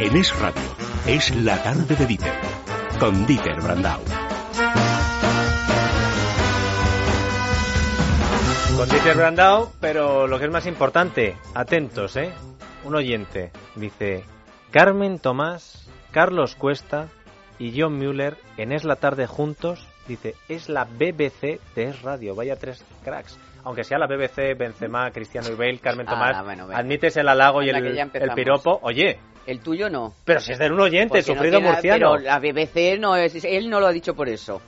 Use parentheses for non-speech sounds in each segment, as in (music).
En Es Radio, es la tarde de Dieter, con Dieter Brandau. Con Dieter Brandau, pero lo que es más importante, atentos, ¿eh? Un oyente dice, Carmen Tomás, Carlos Cuesta y John Mueller en Es la tarde juntos, dice, es la BBC de Es Radio, vaya tres cracks. Aunque sea la BBC, Benzema, Cristiano y Bale, Carmen Ah, Tomás, bueno, admites el halago y el, el piropo. Oye, El tuyo no. pero si es de un oyente, Porque no sufrido tiene- murciano. Pero la BBC no es, él no lo ha dicho por eso.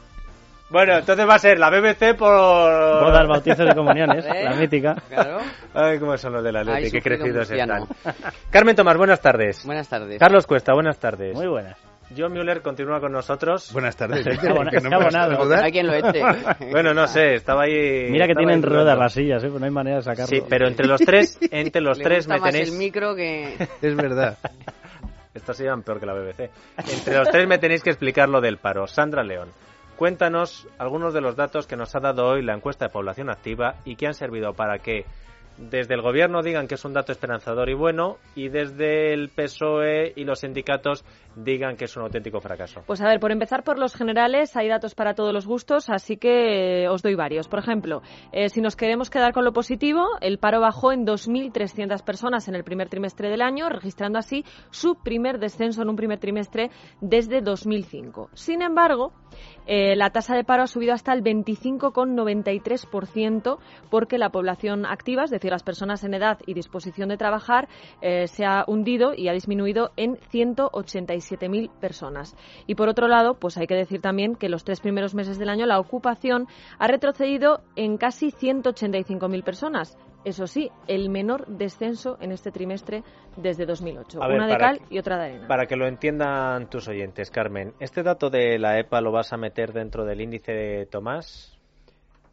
Bueno, entonces va a ser la BBC por... Bodas, bautizos y comuniones, (laughs) ¿Eh? la mítica. Claro. Ay, cómo son los de la Leti, qué crecidos murciano. están. Carmen Tomás, buenas tardes. Buenas tardes. Carlos Cuesta, buenas tardes. Muy buenas. John Mueller continúa con nosotros. Buenas tardes. (laughs) Abonado- abonado. Hay quien lo eche. (laughs) Bueno, no sé, estaba ahí... Mira que tienen ruedas las sillas, ¿eh? Pues no hay manera de sacarlo. Sí, pero entre los tres, entre los Le tres gusta me más tenéis... el micro que... (laughs) Es verdad. Se llaman peor que la BBC. Entre los tres me tenéis que explicar lo del paro. Sandra León, cuéntanos algunos de los datos que nos ha dado hoy la encuesta de población activa y que han servido para que desde el gobierno digan que es un dato esperanzador y bueno y desde el PSOE y los sindicatos digan que es un auténtico fracaso. Pues a ver, por empezar por los generales, hay datos para todos los gustos, así que eh, os doy varios. Por ejemplo, eh, si nos queremos quedar con lo positivo, el paro bajó en 2.300 personas en el primer trimestre del año, registrando así su primer descenso en un primer trimestre desde 2005. Sin embargo, eh, la tasa de paro ha subido hasta el 25,93% porque la población activa, es decir, las personas en edad y disposición de trabajar, eh, se ha hundido y ha disminuido en 187.000 personas. Y por otro lado, pues hay que decir también que los tres primeros meses del año la ocupación ha retrocedido en casi 185.000 personas. Eso sí, el menor descenso en este trimestre desde 2008. A ver, Una de cal que- y otra de arena. Para que lo entiendan tus oyentes, Carmen, ¿este dato de la EPA lo vas a meter dentro del índice de Tomás?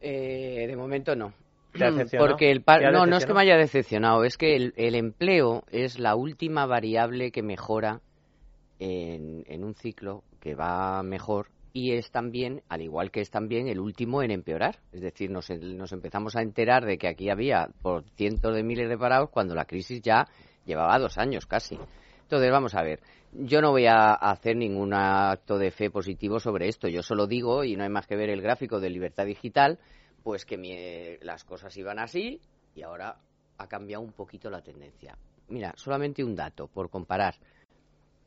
Eh, de momento no. ¿Te ha decepcionado? Porque el ¿Te par... No, no es que me haya decepcionado, es que el, el empleo es la última variable que mejora en, en un ciclo que va mejor y es también, al igual que es también el último en empeorar. Es decir, nos, nos empezamos a enterar de que aquí había por cientos de miles de parados cuando la crisis ya llevaba dos años casi. Entonces, vamos a ver. Yo no voy a hacer ningún acto de fe positivo sobre esto. Yo solo digo, y no hay más que ver el gráfico de libertad digital, pues que mi- las cosas iban así y ahora ha cambiado un poquito la tendencia. Mira, solamente un dato por comparar.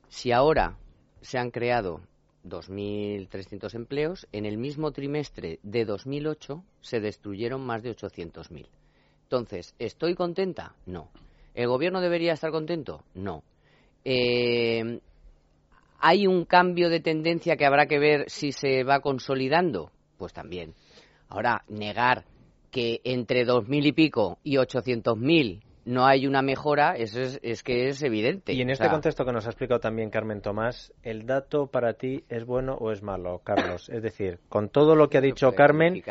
Si ahora se han creado 2.300 empleos, en el mismo trimestre de 2008 se destruyeron más de 800.000. Entonces, ¿estoy contenta? No. ¿El gobierno debería estar contento? No. Eh, ¿Hay un cambio de tendencia que habrá que ver si se va consolidando? Pues también. Ahora, negar que entre 2.000 y pico y 800.000 no hay una mejora, eso es, es que es evidente. Y en O este sea, contexto que nos ha explicado también Carmen Tomás, ¿el dato para ti es bueno o es malo, Carlos? Es decir, con todo lo que ha dicho puede Carmen.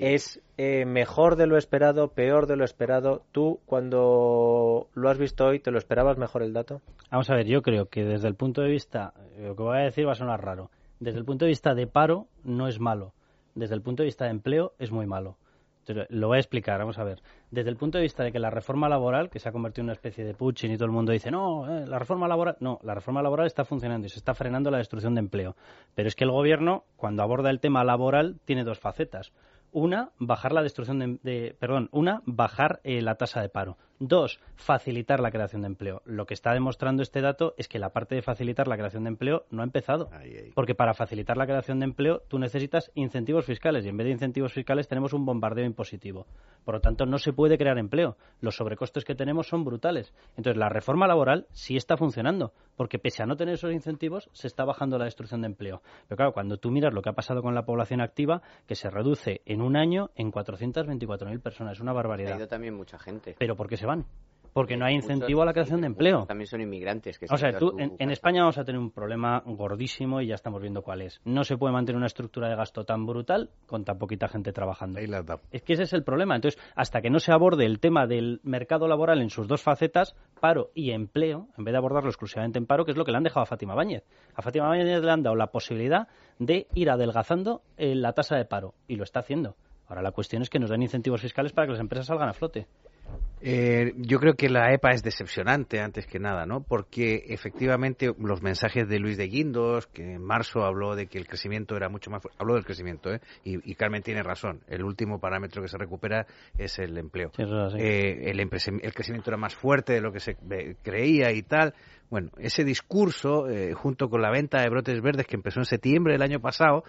¿es eh, mejor de lo esperado, peor de lo esperado? ¿Tú, cuando lo has visto hoy, te lo esperabas mejor el dato? Vamos a ver, yo creo que desde el punto de vista, lo que voy a decir va a sonar raro, desde el punto de vista de paro no es malo, desde el punto de vista de empleo es muy malo. Lo voy a explicar, vamos a ver. Desde el punto de vista de que la reforma laboral, que se ha convertido en una especie de Putin y todo el mundo dice, no, eh, la reforma laboral, no, la reforma laboral está funcionando y se está frenando la destrucción de empleo. Pero es que el gobierno, cuando aborda el tema laboral, tiene dos facetas. Una, bajar la destrucción de, de- perdón, una, bajar eh, la tasa de paro. Dos, facilitar la creación de empleo. Lo que está demostrando este dato es que la parte de facilitar la creación de empleo no ha empezado. Porque para facilitar la creación de empleo tú necesitas incentivos fiscales y en vez de incentivos fiscales tenemos un bombardeo impositivo. Por lo tanto, no se puede crear empleo. Los sobrecostes que tenemos son brutales. Entonces, la reforma laboral sí está funcionando, porque pese a no tener esos incentivos, se está bajando la destrucción de empleo. Pero claro, cuando tú miras lo que ha pasado con la población activa, que se reduce en un año en 424.000 personas, es una Ha barbaridad. ido también mucha gente. ¿Pero por qué se van? Porque no hay Muchos- incentivo a la creación de empleo. También son inmigrantes. Que se O sea, tú, en. España vamos a tener un problema gordísimo y ya estamos viendo cuál es. No se puede mantener una estructura de gasto tan brutal con tan poquita gente trabajando. Ahí. Es que ese es el problema. Entonces, hasta que no se aborde el tema del mercado laboral en sus dos facetas, paro y empleo, en vez de abordarlo exclusivamente en paro, que es lo que le han dejado a Fátima Báñez. A Fátima Báñez le han dado la posibilidad de ir adelgazando eh, la tasa de paro y lo está haciendo. Ahora la cuestión es que nos den incentivos fiscales para que las empresas salgan a flote. Eh, yo creo que la EPA es decepcionante antes que nada, ¿no? Porque efectivamente los mensajes de Luis de Guindos, que en marzo habló de que el crecimiento era mucho más habló del crecimiento, ¿eh? Y, Carmen tiene razón. El último parámetro que se recupera es el empleo. Eh, el, el, crecimiento era más fuerte de lo que se creía y tal. Bueno, ese discurso, eh, junto con la venta de brotes verdes que empezó en septiembre del año pasado,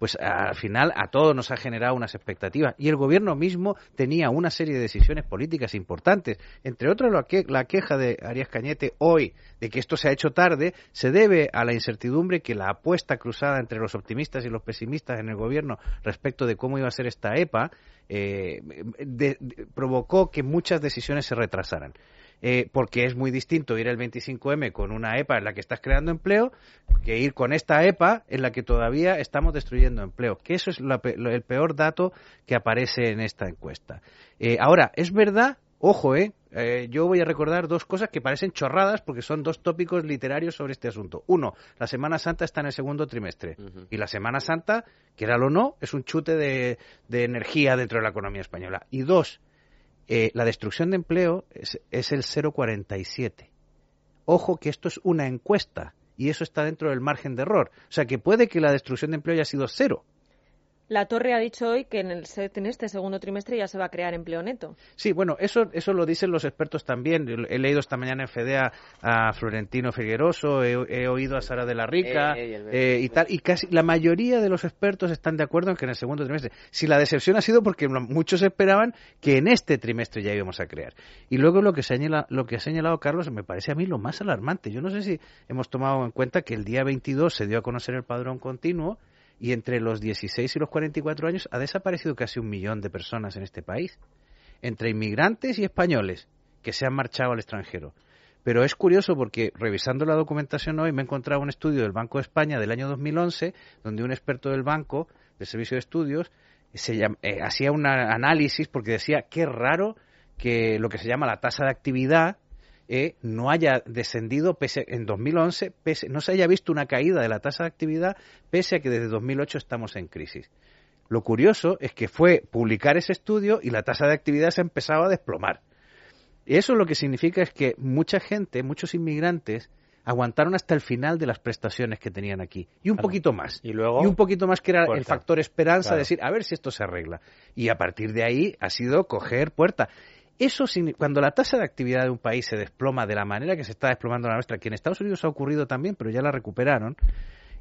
pues al final a todos nos ha generado unas expectativas. Y el gobierno mismo tenía una serie de decisiones políticas importantes. Entre otras, la queja de Arias Cañete hoy de que esto se ha hecho tarde se debe a la incertidumbre que la apuesta cruzada entre los optimistas y los pesimistas en el gobierno respecto de cómo iba a ser esta EPA eh, provocó que muchas decisiones se retrasaran. Eh, porque es muy distinto ir el 25M con una EPA en la que estás creando empleo que ir con esta EPA en la que todavía estamos destruyendo empleo. Que eso es el peor dato que aparece en esta encuesta. Eh, ahora, es verdad, ojo, eh, eh, yo voy a recordar dos cosas que parecen chorradas porque son dos tópicos literarios sobre este asunto. Uno, la Semana Santa está en el segundo trimestre. Y la Semana Santa, que era o no, es un chute de, de energía dentro de la economía española. Y dos, eh, la destrucción de empleo es, el 0,47. Ojo que esto es una encuesta y eso está dentro del margen de error. O sea que puede que la destrucción de empleo haya sido cero, la Torre ha dicho hoy que en, el, en, este segundo trimestre ya se va a crear empleo neto. Sí, bueno, eso, eso lo dicen los expertos también. He leído esta mañana en FEDEA a Florentino Figueroso, he, oído a Sara de la Rica eh, eh, eh, y tal, y casi la mayoría de los expertos están de acuerdo en que en el segundo trimestre. Si la decepción ha sido porque muchos esperaban que en este trimestre ya íbamos a crear. Y luego lo que, señala, lo que ha señalado Carlos me parece a mí lo más alarmante. Yo no sé si hemos tomado en cuenta que el día 22 se dio a conocer el padrón continuo y entre los 16 y los 44 años ha desaparecido casi un millón de personas en este país, entre inmigrantes y españoles que se han marchado al extranjero. Pero es curioso porque revisando la documentación hoy me he encontrado un estudio del Banco de España del año 2011 donde un experto del banco, del Servicio de Estudios, se eh, hacía un análisis porque decía qué raro que lo que se llama la tasa de actividad eh, no haya descendido pese en 2011, pese, no se haya visto una caída de la tasa de actividad pese a que desde 2008 estamos en crisis. Lo curioso es que fue publicar ese estudio y la tasa de actividad se empezaba a desplomar. Y eso lo que significa es que mucha gente, muchos inmigrantes, aguantaron hasta el final de las prestaciones que tenían aquí. Y un poquito más. Y luego. Y un poquito más que era el factor esperanza, decir, a ver si esto se arregla. Y a partir de ahí ha sido coger puerta. Eso, cuando la tasa de actividad de un país se desploma de la manera que se está desplomando la nuestra, que en Estados Unidos ha ocurrido también, pero ya la recuperaron,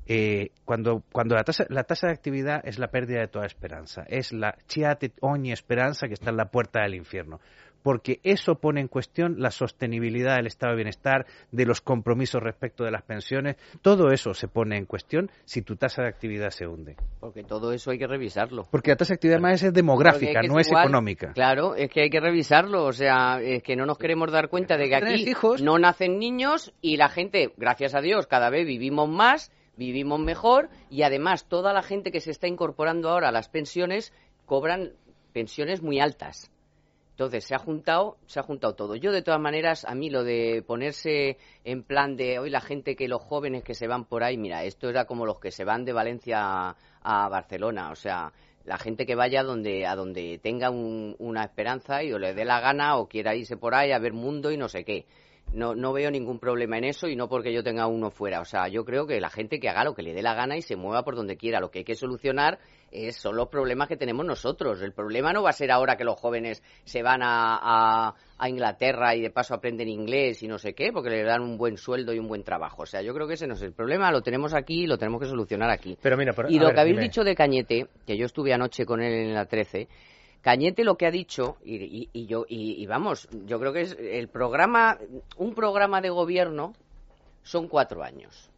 eh, cuando, cuando la, tasa, la tasa de actividad es la pérdida de toda esperanza, es la chiate ogni esperanza que está en la puerta del infierno porque eso pone en cuestión la sostenibilidad del estado de bienestar, de los compromisos respecto de las pensiones. Todo eso se pone en cuestión si tu tasa de actividad se hunde. Porque todo eso hay que revisarlo. Porque la tasa de actividad más es demográfica, no es, económica. Claro, es que hay que revisarlo. O sea, es que no nos queremos dar cuenta de que aquí no nacen niños y la gente, gracias a Dios, cada vez vivimos más, vivimos mejor y además toda la gente que se está incorporando ahora a las pensiones cobran pensiones muy altas. Entonces, se ha juntado, se ha juntado todo. Yo, de todas maneras, a mí lo de ponerse en plan de hoy la gente que los jóvenes que se van por ahí, mira, esto era como los que se van de Valencia a, Barcelona, o sea, la gente que vaya donde, a donde tenga una esperanza y o le dé la gana o quiera irse por ahí a ver mundo y no sé qué. No, no veo ningún problema en eso y no porque yo tenga uno fuera. O sea, yo creo que la gente que haga lo que le dé la gana y se mueva por donde quiera. Lo que hay que solucionar es, son los problemas que tenemos nosotros. El problema no va a ser ahora que los jóvenes se van a, a, Inglaterra y de paso aprenden inglés y no sé qué, porque les dan un buen sueldo y un buen trabajo. O sea, yo creo que ese no es el problema, lo tenemos aquí y lo tenemos que solucionar aquí. Pero mira, y lo que habéis dicho de Cañete, que yo estuve anoche con él en la 13, Cañete lo que ha dicho, y, yo, y, vamos, yo creo que es el programa, un programa de gobierno son cuatro años.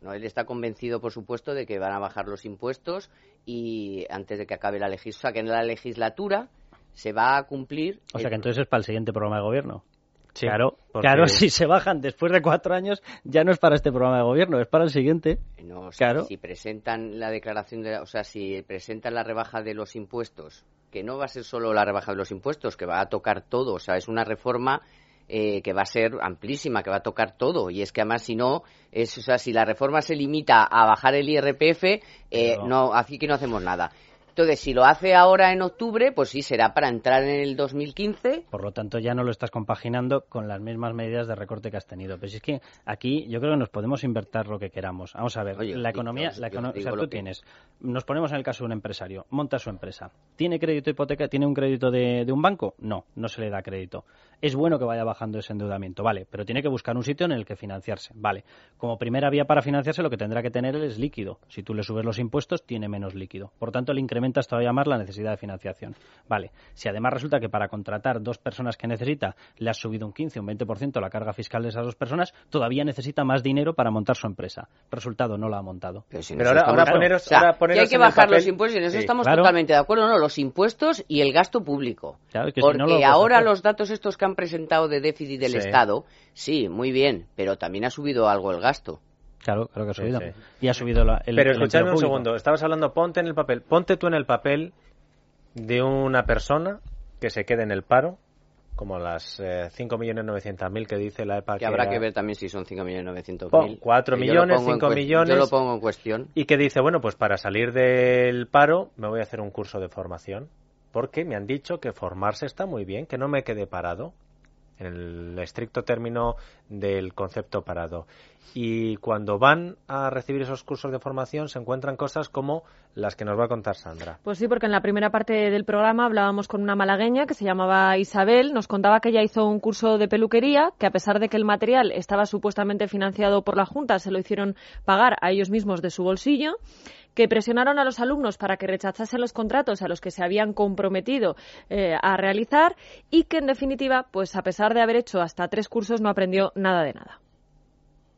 ¿no? Él está convencido, por supuesto, de que van a bajar los impuestos y antes de que acabe la legislatura, que en la legislatura se va a cumplir. O sea que entonces es para el siguiente programa de gobierno. claro, claro, (laughs) si se bajan después de cuatro años, ya no es para este programa de gobierno, es para el siguiente. No, claro. si presentan la declaración, de, o sea, si presentan la rebaja de los impuestos que no va a ser solo la rebaja de los impuestos, que va a tocar todo, o sea, es una reforma eh, que va a ser amplísima, que va a tocar todo. Y es que además, si no, es, o sea, si la reforma se limita a bajar el IRPF, eh, no, aquí que no hacemos nada. Entonces, si lo hace ahora en octubre, pues sí, será para entrar en el 2015. Por lo tanto, ya no lo estás compaginando con las mismas medidas de recorte que has tenido. Pero si es que aquí yo creo que nos podemos invertir lo que queramos. Vamos a ver, Oye, la economía, la econo- o sea, tú que- tienes, nos ponemos en el caso de un empresario, monta su empresa, ¿tiene crédito hipoteca, tiene un crédito de, de un banco? No, no se le da crédito. Es bueno que vaya bajando ese endeudamiento, vale, pero tiene que buscar un sitio en el que financiarse, vale. Como primera vía para financiarse lo que tendrá que tener es líquido. Si tú le subes los impuestos, tiene menos líquido. Por tanto, le incrementas todavía más la necesidad de financiación. Vale, si además resulta que para contratar dos personas que necesita le has subido un 15, un 20% la carga fiscal de esas dos personas, todavía necesita más dinero para montar su empresa. Resultado, no la ha montado. Pero, si ahora- poneros- O sea, ahora que hay que bajar los impuestos y en eso Sí, estamos claro. totalmente de acuerdo. No, los impuestos y el gasto público. Claro, si Porque no lo puedes ahora hacer. los datos estos que han presentado de déficit del Sí. Estado, sí, muy bien, pero también ha subido algo el gasto. Claro, creo que ha subido. sí. Y ha subido la, el Pero escuchadme un segundo. Estabas hablando, ponte en el papel. Ponte tú en el papel de una persona que se quede en el paro, como las eh, 5.900.000 que dice la EPA. Que habrá ha- que ver también si son 5.900.000. Pon cuatro Que yo lo millones, pongo en cinco cues- millones. Yo lo pongo en cuestión. Y que dice, bueno, pues para salir del paro me voy a hacer un curso de formación. Porque me han dicho que formarse está muy bien, que no me quede parado. En el estricto término del concepto parado. Y cuando van a recibir esos cursos de formación se encuentran cosas como las que nos va a contar Sandra. Pues sí, porque en la primera parte del programa hablábamos con una malagueña que se llamaba Isabel. Nos contaba que ella hizo un curso de peluquería, que a pesar de que el material estaba supuestamente financiado por la Junta, se lo hicieron pagar a ellos mismos de su bolsillo que presionaron a los alumnos para que rechazasen los contratos a los que se habían comprometido eh, a realizar y que, en definitiva, pues a pesar de haber hecho hasta tres cursos, no aprendió nada de nada.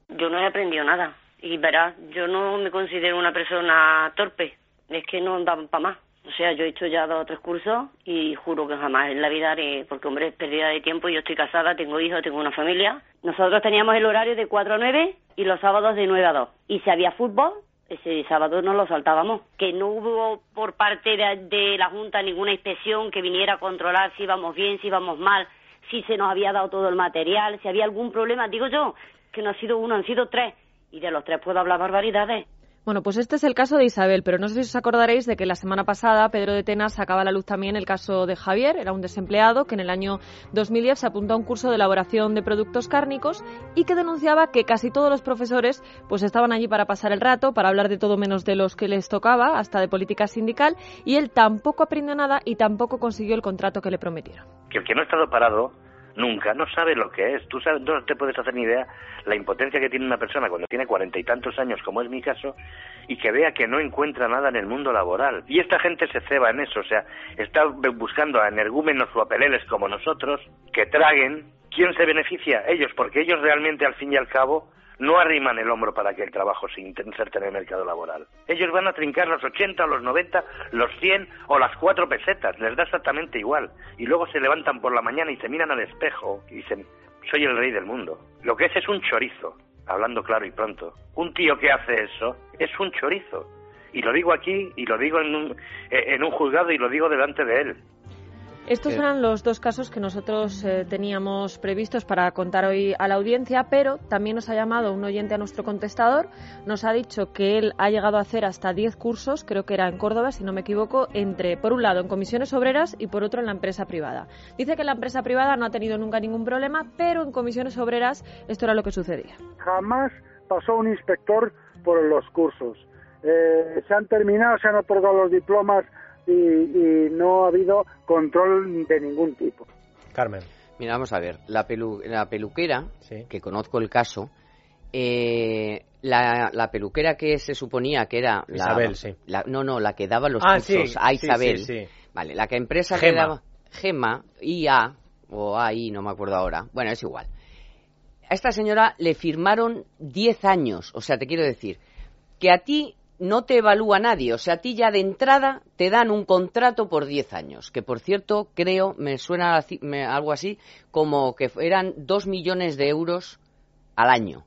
Yo no he aprendido nada. Y verás, yo no me considero una persona torpe. Es que no dan para más. O sea, yo he hecho ya dos o tres cursos y juro que jamás en la vida porque hombre, es pérdida de tiempo. Yo estoy casada, tengo hijos, tengo una familia. Nosotros teníamos el horario de 4 a 9 y los sábados de 9 a 2. Y si había fútbol, ese sábado no lo saltábamos. Que no hubo por parte de, de la Junta ninguna inspección que viniera a controlar si íbamos bien, si íbamos mal, si se nos había dado todo el material, si había algún problema. Digo yo, que no ha sido uno, han sido tres. Y de los tres puedo hablar barbaridades. Bueno, pues este es el caso de Isabel, pero no sé si os acordaréis de que la semana pasada Pedro de Tenas sacaba a la luz también el caso de Javier, era un desempleado que en el año 2010 se apuntó a un curso de elaboración de productos cárnicos y que denunciaba que casi todos los profesores pues estaban allí para pasar el rato, para hablar de todo menos de los que les tocaba, hasta de política sindical, y él tampoco aprendió nada y tampoco consiguió el contrato que le prometieron. que el que no ha estado parado nunca no sabe lo que es. Tú sabes, no te puedes hacer ni idea la impotencia que tiene una persona cuando tiene cuarenta y tantos años, como es mi caso, y que vea que no encuentra nada en el mundo laboral. Y esta gente se ceba en eso, o sea, está buscando a energúmenos o a como nosotros que traguen. ¿Quién se beneficia? Ellos, porque ellos realmente, al fin y al cabo, no arriman el hombro para que el trabajo se inserte en el mercado laboral. Ellos van a trincar los 80, los 90, los 100 o las cuatro pesetas, les da exactamente igual. Y luego se levantan por la mañana y se miran al espejo y dicen, soy el rey del mundo. Lo que es es un chorizo, hablando claro y pronto. Un tío que hace eso es un chorizo. Y lo digo aquí y lo digo en un, eh, en un juzgado y lo digo delante de él. Estos Eh. eran los dos casos que nosotros eh, teníamos previstos para contar hoy a la audiencia, pero también nos ha llamado un oyente a nuestro contestador, nos ha dicho que él ha llegado a hacer hasta 10 cursos, creo que era en Córdoba, si no me equivoco, entre, por un lado, en comisiones obreras y por otro, en la empresa privada. Dice que la empresa privada no ha tenido nunca ningún problema, pero en comisiones obreras esto era lo que sucedía. jamás pasó un inspector por los cursos. Eh, se han terminado, se han otorgado los diplomas y, y no ha habido control de ningún tipo. Carmen. Mira, vamos a ver. La, pelu- la peluquera, Sí. que conozco el caso, eh, la, la peluquera que se suponía que era... la- Isabel, sí. la- no, no, la que daba los Ah, cursos sí, a Isabel. sí, sí. Vale, la que empresa que Gema. daba... Gema, IA, o AI, no me acuerdo ahora. Bueno, es igual. A esta señora le firmaron 10 años. O sea, te quiero decir que a ti no te evalúa nadie. O sea, a ti ya de entrada te dan un contrato por 10 años. Que por cierto, creo, me suena algo así, como que eran 2 millones de euros al año.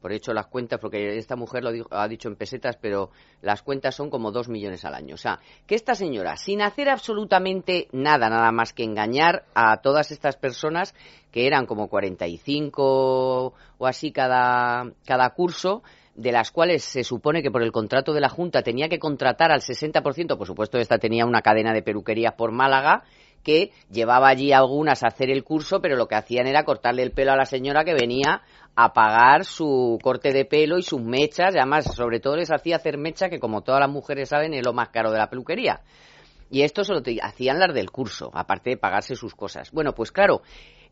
Por he hecho las cuentas, porque esta mujer lo dijo- ha dicho en pesetas, pero las cuentas son como 2 millones al año. O sea, que esta señora, sin hacer absolutamente nada, nada más que engañar a todas estas personas, que eran como 45 o así cada, cada curso, de las cuales se supone que por el contrato de la Junta tenía que contratar al 60%, por supuesto esta tenía una cadena de peluquerías por Málaga, que llevaba allí algunas a hacer el curso, pero lo que hacían era cortarle el pelo a la señora que venía a pagar su corte de pelo y sus mechas, y además sobre todo les hacía hacer mechas que como todas las mujeres saben es lo más caro de la peluquería. Y esto solo te hacían las del curso, aparte de pagarse sus cosas. Bueno, pues claro,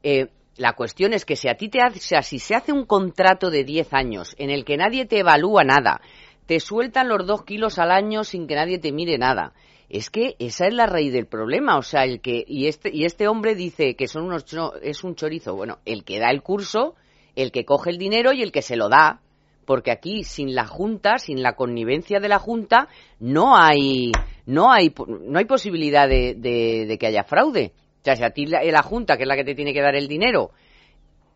eh, la cuestión es que si a ti te hace, o sea, si se hace un contrato de 10 años en el que nadie te evalúa nada, te sueltan los dos kilos al año sin que nadie te mire nada. Es que esa es la raíz del problema, o sea, el que y este y este hombre dice que son unos es un chorizo, bueno, el que da el curso, el que coge el dinero y el que se lo da, porque aquí sin la junta, sin la connivencia de la junta, no hay no hay no hay posibilidad de, de- de que haya fraude. O sea, si a ti la, la junta, que es la que te tiene que dar el dinero,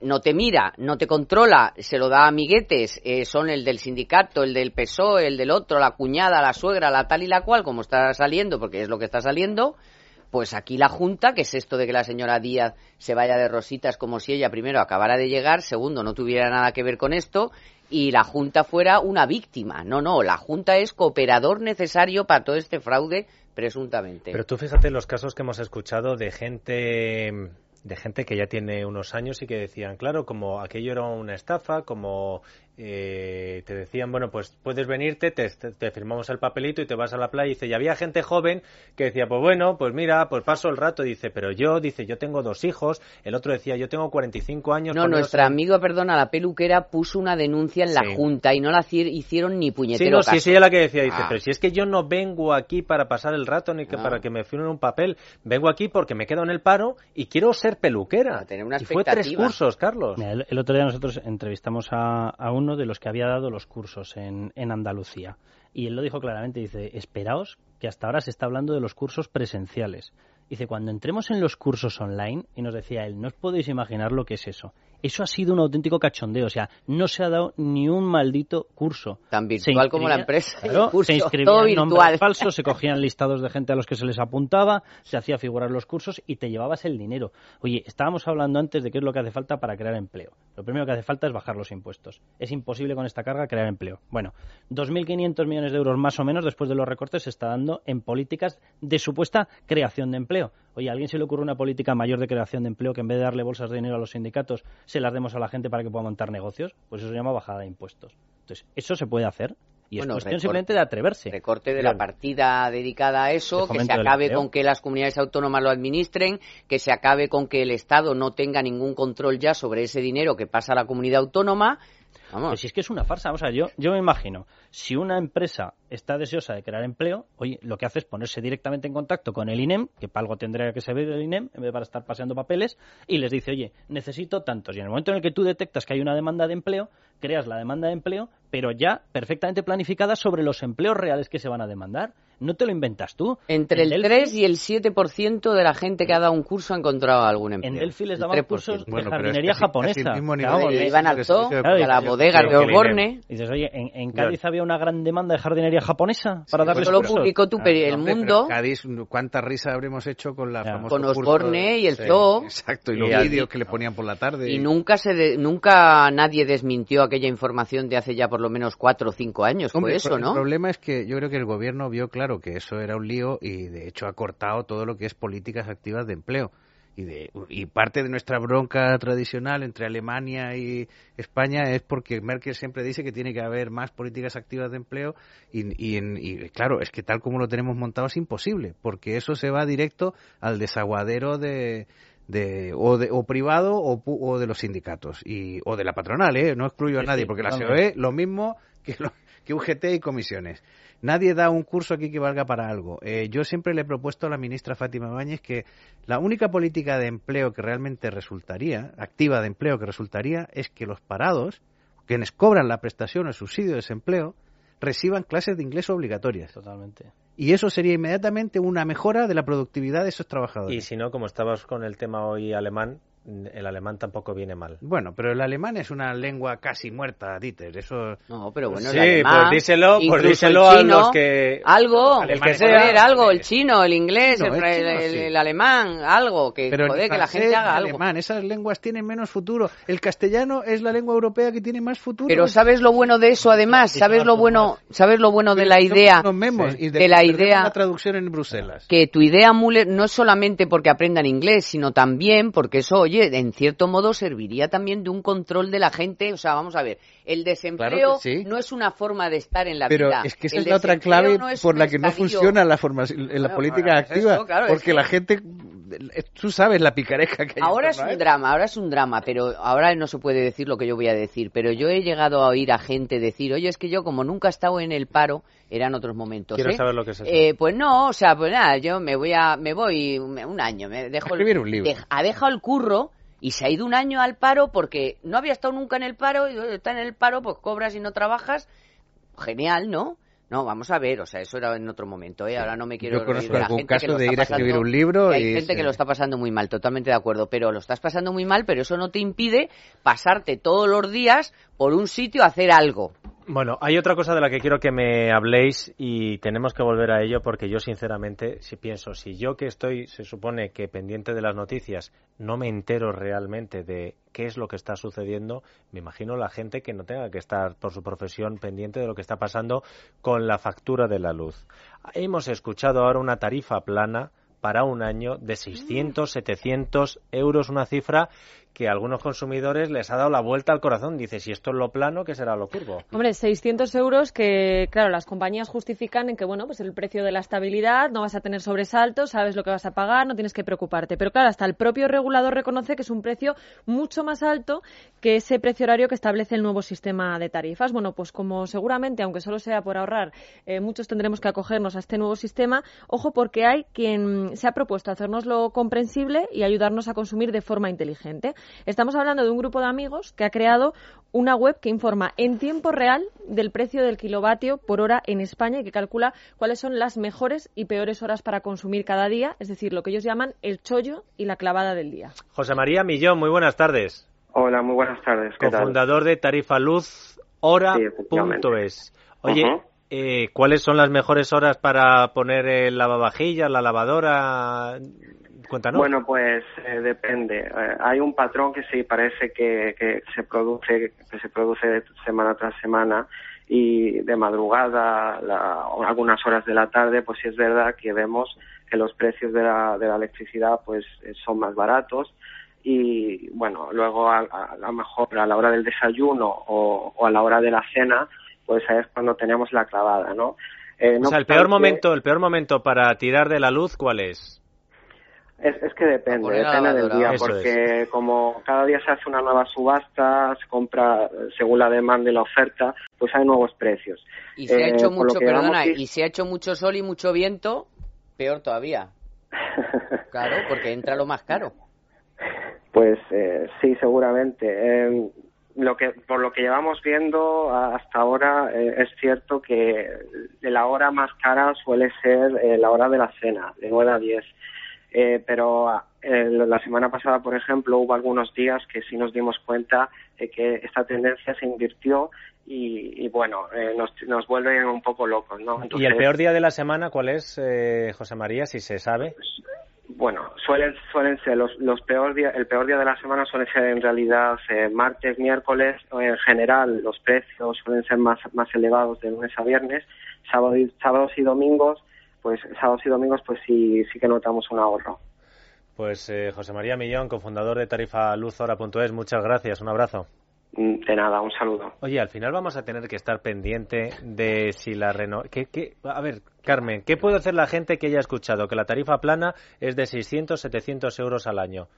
no te mira, no te controla, se lo da a amiguetes, eh, son el del sindicato, el del PSOE, el del otro, la cuñada, la suegra, la tal y la cual, como está saliendo, porque es lo que está saliendo, pues aquí la Junta, que es esto de que la señora Díaz se vaya de rositas como si ella primero acabara de llegar, segundo no tuviera nada que ver con esto, y la Junta fuera una víctima. No, no, la Junta es cooperador necesario para todo este fraude, presuntamente. Pero tú fíjate los casos que hemos escuchado de gente de gente que ya tiene unos años y que decían, claro, como aquello era una estafa, como eh, te decían, bueno, pues puedes venirte, te, te firmamos el papelito y te vas a la playa. Y dice, y había gente joven que decía, pues bueno, pues mira, pues paso el rato. Dice, pero yo, dice, yo tengo dos hijos. El otro decía, yo tengo 45 años. No, nuestra en- amiga, perdona, la peluquera puso una denuncia en la Sí. Junta y no la hici- hicieron ni Sí, puñetero no, sí, caso. sí, ella la que decía, dice, Ah. pero si es que yo no vengo aquí para pasar el rato ni que Ah. para que me firmen un papel, vengo aquí porque me quedo en el paro y quiero ser peluquera. tener una y fue tres cursos, Carlos. Mira, el, el otro día nosotros entrevistamos a, a uno de los que había dado los cursos en, en Andalucía. Y él lo dijo claramente, dice, esperaos que hasta ahora se está hablando de los cursos presenciales. Dice, cuando entremos en los cursos online, y nos decía él, no os podéis imaginar lo que es eso. Eso ha sido un auténtico cachondeo, o sea, no se ha dado ni un maldito curso. Tan virtual como la empresa. Claro, el curso, se inscribían todo nombres falsos, se cogían listados de gente a los que se les apuntaba, se hacía figurar los cursos y te llevabas el dinero. Oye, estábamos hablando antes de qué es lo que hace falta para crear empleo. Lo primero que hace falta es bajar los impuestos. Es imposible con esta carga crear empleo. Bueno, 2.500 millones de euros más o menos después de los recortes se está dando en políticas de supuesta creación de empleo. Oye, ¿a alguien se le ocurre una política mayor de creación de empleo que en vez de darle bolsas de dinero a los sindicatos se las demos a la gente para que pueda montar negocios? Pues eso se llama bajada de impuestos. Entonces, eso se puede hacer y Bueno, es cuestión recorte. simplemente de atreverse. Recorte de Claro. la partida dedicada a eso, que se acabe con que las comunidades autónomas lo administren, que se acabe con que el Estado no tenga ningún control ya sobre ese dinero que pasa a la comunidad autónoma. Pues si es que es una farsa, o sea, yo, yo me imagino, si una empresa está deseosa de crear empleo, oye, lo que hace es ponerse directamente en contacto con el INEM, que para algo tendría que servir el INEM, en vez de estar paseando papeles, y les dice, oye, necesito tantos. Y en el momento en el que tú detectas que hay una demanda de empleo, creas la demanda de empleo, pero ya perfectamente planificada sobre los empleos reales que se van a demandar. No te lo inventas tú. Entre En el Delphi- 3 y el 7% de la gente que ha dado un curso ha encontrado algún empleo. En Delphi les El daban 3%. cursos de Bueno, es jardinería japonesa. el de- Y iban al zoo, Claro, a bodegas sí, de el Osborne. Y dices, oye, en, en Cádiz había una gran demanda de jardinería japonesa para Sí, darles Eso lo publicó tu Ah, el hombre, mundo. Cádiz, cuánta risa habremos hecho con la Ya. famosa Con Osborne de- y el Sí, zoo. Exacto, y Y los vídeos que le ponían por la tarde. Y nunca se de- nunca nadie desmintió aquella información de hace ya por lo menos cuatro o cinco años. Hombre, Fue eso, el ¿no? problema es que yo creo que el gobierno vio claro que eso era un lío y de hecho ha cortado todo lo que es políticas activas de empleo. Y, de, y parte de nuestra bronca tradicional entre Alemania y España es porque Merkel siempre dice que tiene que haber más políticas activas de empleo y, y en- y, claro, es que tal como lo tenemos montado es imposible, porque eso se va directo al desaguadero de, de, o, de, o privado o, o de los sindicatos y, o de la patronal, ¿eh? no excluyo a nadie, porque la. COE lo mismo que, lo- que UGT y comisiones. Nadie da un curso aquí que valga para algo. Eh, yo siempre le he propuesto a la ministra Fátima Báñez que la única política de empleo que realmente resultaría, activa de empleo que resultaría, es que los parados, quienes cobran la prestación o el subsidio de desempleo, reciban clases de inglés obligatorias. Totalmente. Y eso sería inmediatamente una mejora de la productividad de esos trabajadores. Y si no, como estabas con el tema hoy alemán, el alemán tampoco viene mal. Bueno, pero el alemán es una lengua casi muerta, Dieter. Eso. No, pero bueno, Sí, el alemán, pues díselo, pues díselo el a chino, los que- Algo, El que sea. sea, algo, el chino, el inglés, No, el, el el- chino el- sí. el alemán, algo, que Pero joder, que la gente haga algo. alemán, esas lenguas tienen menos futuro. El castellano es la lengua europea que tiene más futuro. Pero ¿sabes lo bueno de eso además? ¿Sabes lo bueno, sabes lo bueno de la idea? y de la idea la traducción en Bruselas. que tu idea Müller no es solamente porque aprendan inglés, sino también porque eso, oye, en cierto modo serviría también de un control de la gente. O sea, vamos a ver, el desempleo Claro sí. no es una forma de estar en la Pero vida. es que esa El es la otra clave no es por la que no funciona la formación, la Bueno, política bueno, es activa. eso, claro, es porque que- la gente, tú sabes la picaresca que hay. Ahora es a un drama, ahora es un drama, pero ahora no se puede decir lo que yo voy a decir. Pero yo he llegado a oír a gente decir, oye, es que yo como nunca he estado en el paro, eran otros momentos. Quiero ¿eh? saber lo que es eso. Eh, pues no, o sea, pues nada, yo me voy a, me voy un, año, me dejo el- Escribir un libro. dej- ha dejado el curro y se ha ido un año al paro porque no había estado nunca en el paro y está en el paro, pues cobras y no trabajas. Genial, ¿no? No, vamos a ver, o sea, eso era en otro momento, ¿eh? Ahora no me quiero Yo conozco algún caso de ir a escribir un libro que Hay y gente que lo está pasando muy mal, totalmente de acuerdo, pero lo estás pasando muy mal, pero eso no te impide pasarte todos los días por un sitio hacer algo. Bueno, hay otra cosa de la que quiero que me habléis y tenemos que volver a ello porque yo sinceramente si pienso, si yo que estoy, se supone que pendiente de las noticias, no me entero realmente de qué es lo que está sucediendo, me imagino la gente que no tenga que estar por su profesión pendiente de lo que está pasando con la factura de la luz. Hemos escuchado ahora una tarifa plana para un año de 600, 700 euros, una cifra que a algunos consumidores les ha dado la vuelta al corazón. Dice, si esto es lo plano, ¿qué será lo curvo? Hombre, 600 euros que, claro, las compañías justifican en que, bueno, pues el precio de la estabilidad, no vas a tener sobresaltos, sabes lo que vas a pagar, no tienes que preocuparte. Pero claro, hasta el propio regulador reconoce que es un precio mucho más alto que ese precio horario que establece el nuevo sistema de tarifas. Bueno, pues como seguramente, aunque solo sea por ahorrar, eh, muchos tendremos que acogernos a este nuevo sistema, ojo porque hay quien se ha propuesto hacernoslo comprensible y ayudarnos a consumir de forma inteligente. Estamos hablando de un grupo de amigos que ha creado una web que informa en tiempo real del precio del kilovatio por hora en España y que calcula cuáles son las mejores y peores horas para consumir cada día, es decir, lo que ellos llaman el chollo y la clavada del día. José María Millón, muy buenas tardes. Hola, muy buenas tardes. ¿Qué tal? Cofundador de Tarifa Luz Hora.es. Oye, eh, ¿cuáles son las mejores horas para poner el lavavajillas, la lavadora? Cuéntanos. Bueno, pues eh, depende. Eh, hay un patrón que sí parece que, que se produce que se produce semana tras semana y de madrugada, la- o algunas horas de la tarde, pues sí es verdad que vemos que los precios de la, de la electricidad pues eh, son más baratos y bueno, luego a, lo mejor a la hora del desayuno o, o a la hora de la cena, pues ahí es cuando tenemos la clavada, ¿no? Eh, o no sea, el peor momento, el peor momento para tirar de la luz, ¿cuál es? Es, es que depende, depende del día, Eso porque como cada día se hace una nueva subasta, se compra eh, según la demanda y la oferta, pues hay nuevos precios. Y se ha Eh, hecho mucho, perdona, y se ha hecho mucho sol y mucho viento, peor todavía. (laughs) Claro, porque entra lo más caro. Pues eh, sí, seguramente. Eh, lo que por lo que llevamos viendo hasta ahora eh, es cierto que la hora más cara suele ser eh, la hora de la cena, de 9 a 10. Eh, pero eh, la semana pasada, por ejemplo, hubo algunos días que sí nos dimos cuenta de que esta tendencia se invirtió y, y bueno, eh, nos, nos vuelve un poco locos, ¿no? ¿Y el Entonces, peor día de la semana cuál es, eh, José María, si se sabe? Bueno, suelen suelen ser los, los peor día, el peor día de la semana suele ser en realidad eh, martes, miércoles. o En general, los precios suelen ser más más elevados de lunes a viernes. Sábado y, sábados y domingos, pues sábados y domingos, pues sí sí que notamos un ahorro. Pues eh, José María Millón, cofundador de Tarifa Luz Hora.es, muchas gracias, un abrazo. Mm, De nada, un saludo. Oye, al final vamos a tener que estar pendiente de si la reno... ¿Qué, qué? A ver, Carmen, ¿qué puede hacer la gente que haya escuchado que la tarifa plana es de 600, 700 euros al año?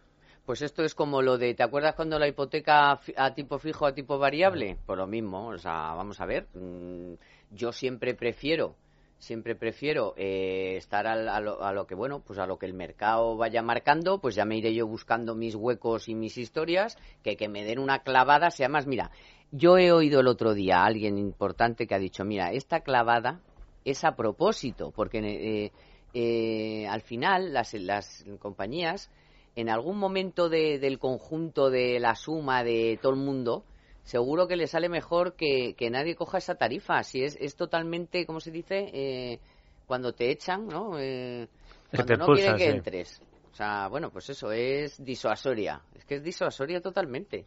Pues esto es como lo de, ¿te acuerdas cuando la hipoteca a tipo fijo a tipo variable? Pues lo mismo, o sea, vamos a ver, mm, yo siempre prefiero, siempre prefiero eh, estar al- a, lo, a lo que, bueno, pues a lo que el mercado vaya marcando, pues ya me iré yo buscando mis huecos y mis historias, que que me den una clavada sea más, mira, yo he oído el otro día a alguien importante que ha dicho, mira, esta clavada es a propósito, porque eh, eh, al final las, las compañías en algún momento de- del conjunto de la suma de todo el mundo, seguro que le sale mejor que, que nadie coja esa tarifa. Si es, es totalmente, ¿cómo se dice? Eh, cuando te echan, ¿no? Eh, cuando no expulsan, quieren que sí. entres. O sea, bueno, pues eso es disuasoria. Es que es disuasoria totalmente.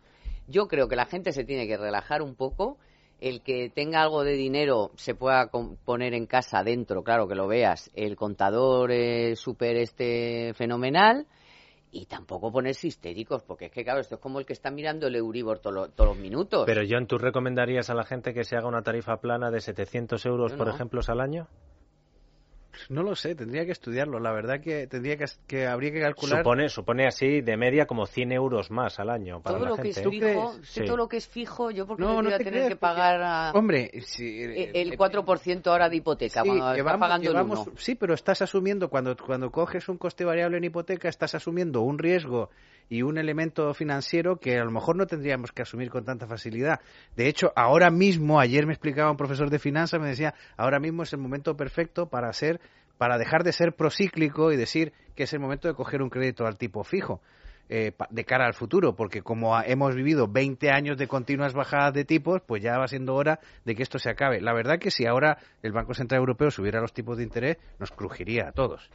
Yo creo que la gente se tiene que relajar un poco. El que tenga algo de dinero se pueda poner en casa dentro, claro que lo veas. El contador es súper este fenomenal. Y tampoco ponerse histéricos, porque es que, claro, esto es como el que está mirando el Euribor todos los minutos. Pero John, ¿tú recomendarías a la gente que se haga una tarifa plana de 700 euros, por no. ejemplo, al año? No lo sé, tendría que estudiarlo. La verdad que tendría que, que habría que calcular. Supone, supone así de media como 100 euros más al año para todo la lo que es fijo, es que Sí. todo lo que es fijo, yo porque No, voy a te tener creas, que porque- pagar a- Hombre, si, eh, el 4% ahora de hipoteca, Sí, cuando pagando que el vamos- 1. Sí, pero estás asumiendo, cuando, cuando coges un coste variable en hipoteca, estás asumiendo un riesgo y un elemento financiero que a lo mejor no tendríamos que asumir con tanta facilidad. De hecho, ahora mismo, ayer me explicaba un profesor de finanzas, me decía, ahora mismo es el momento perfecto para ser para dejar de ser procíclico y decir que es el momento de coger un crédito al tipo fijo. eh, de cara al futuro, porque como hemos vivido 20 años de continuas bajadas de tipos, pues ya va siendo hora de que esto se acabe. La verdad que si ahora el Banco Central Europeo subiera los tipos de interés, nos crujiría a todos.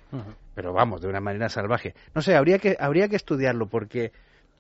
Pero vamos, de una manera salvaje. No sé, habría que, habría que estudiarlo porque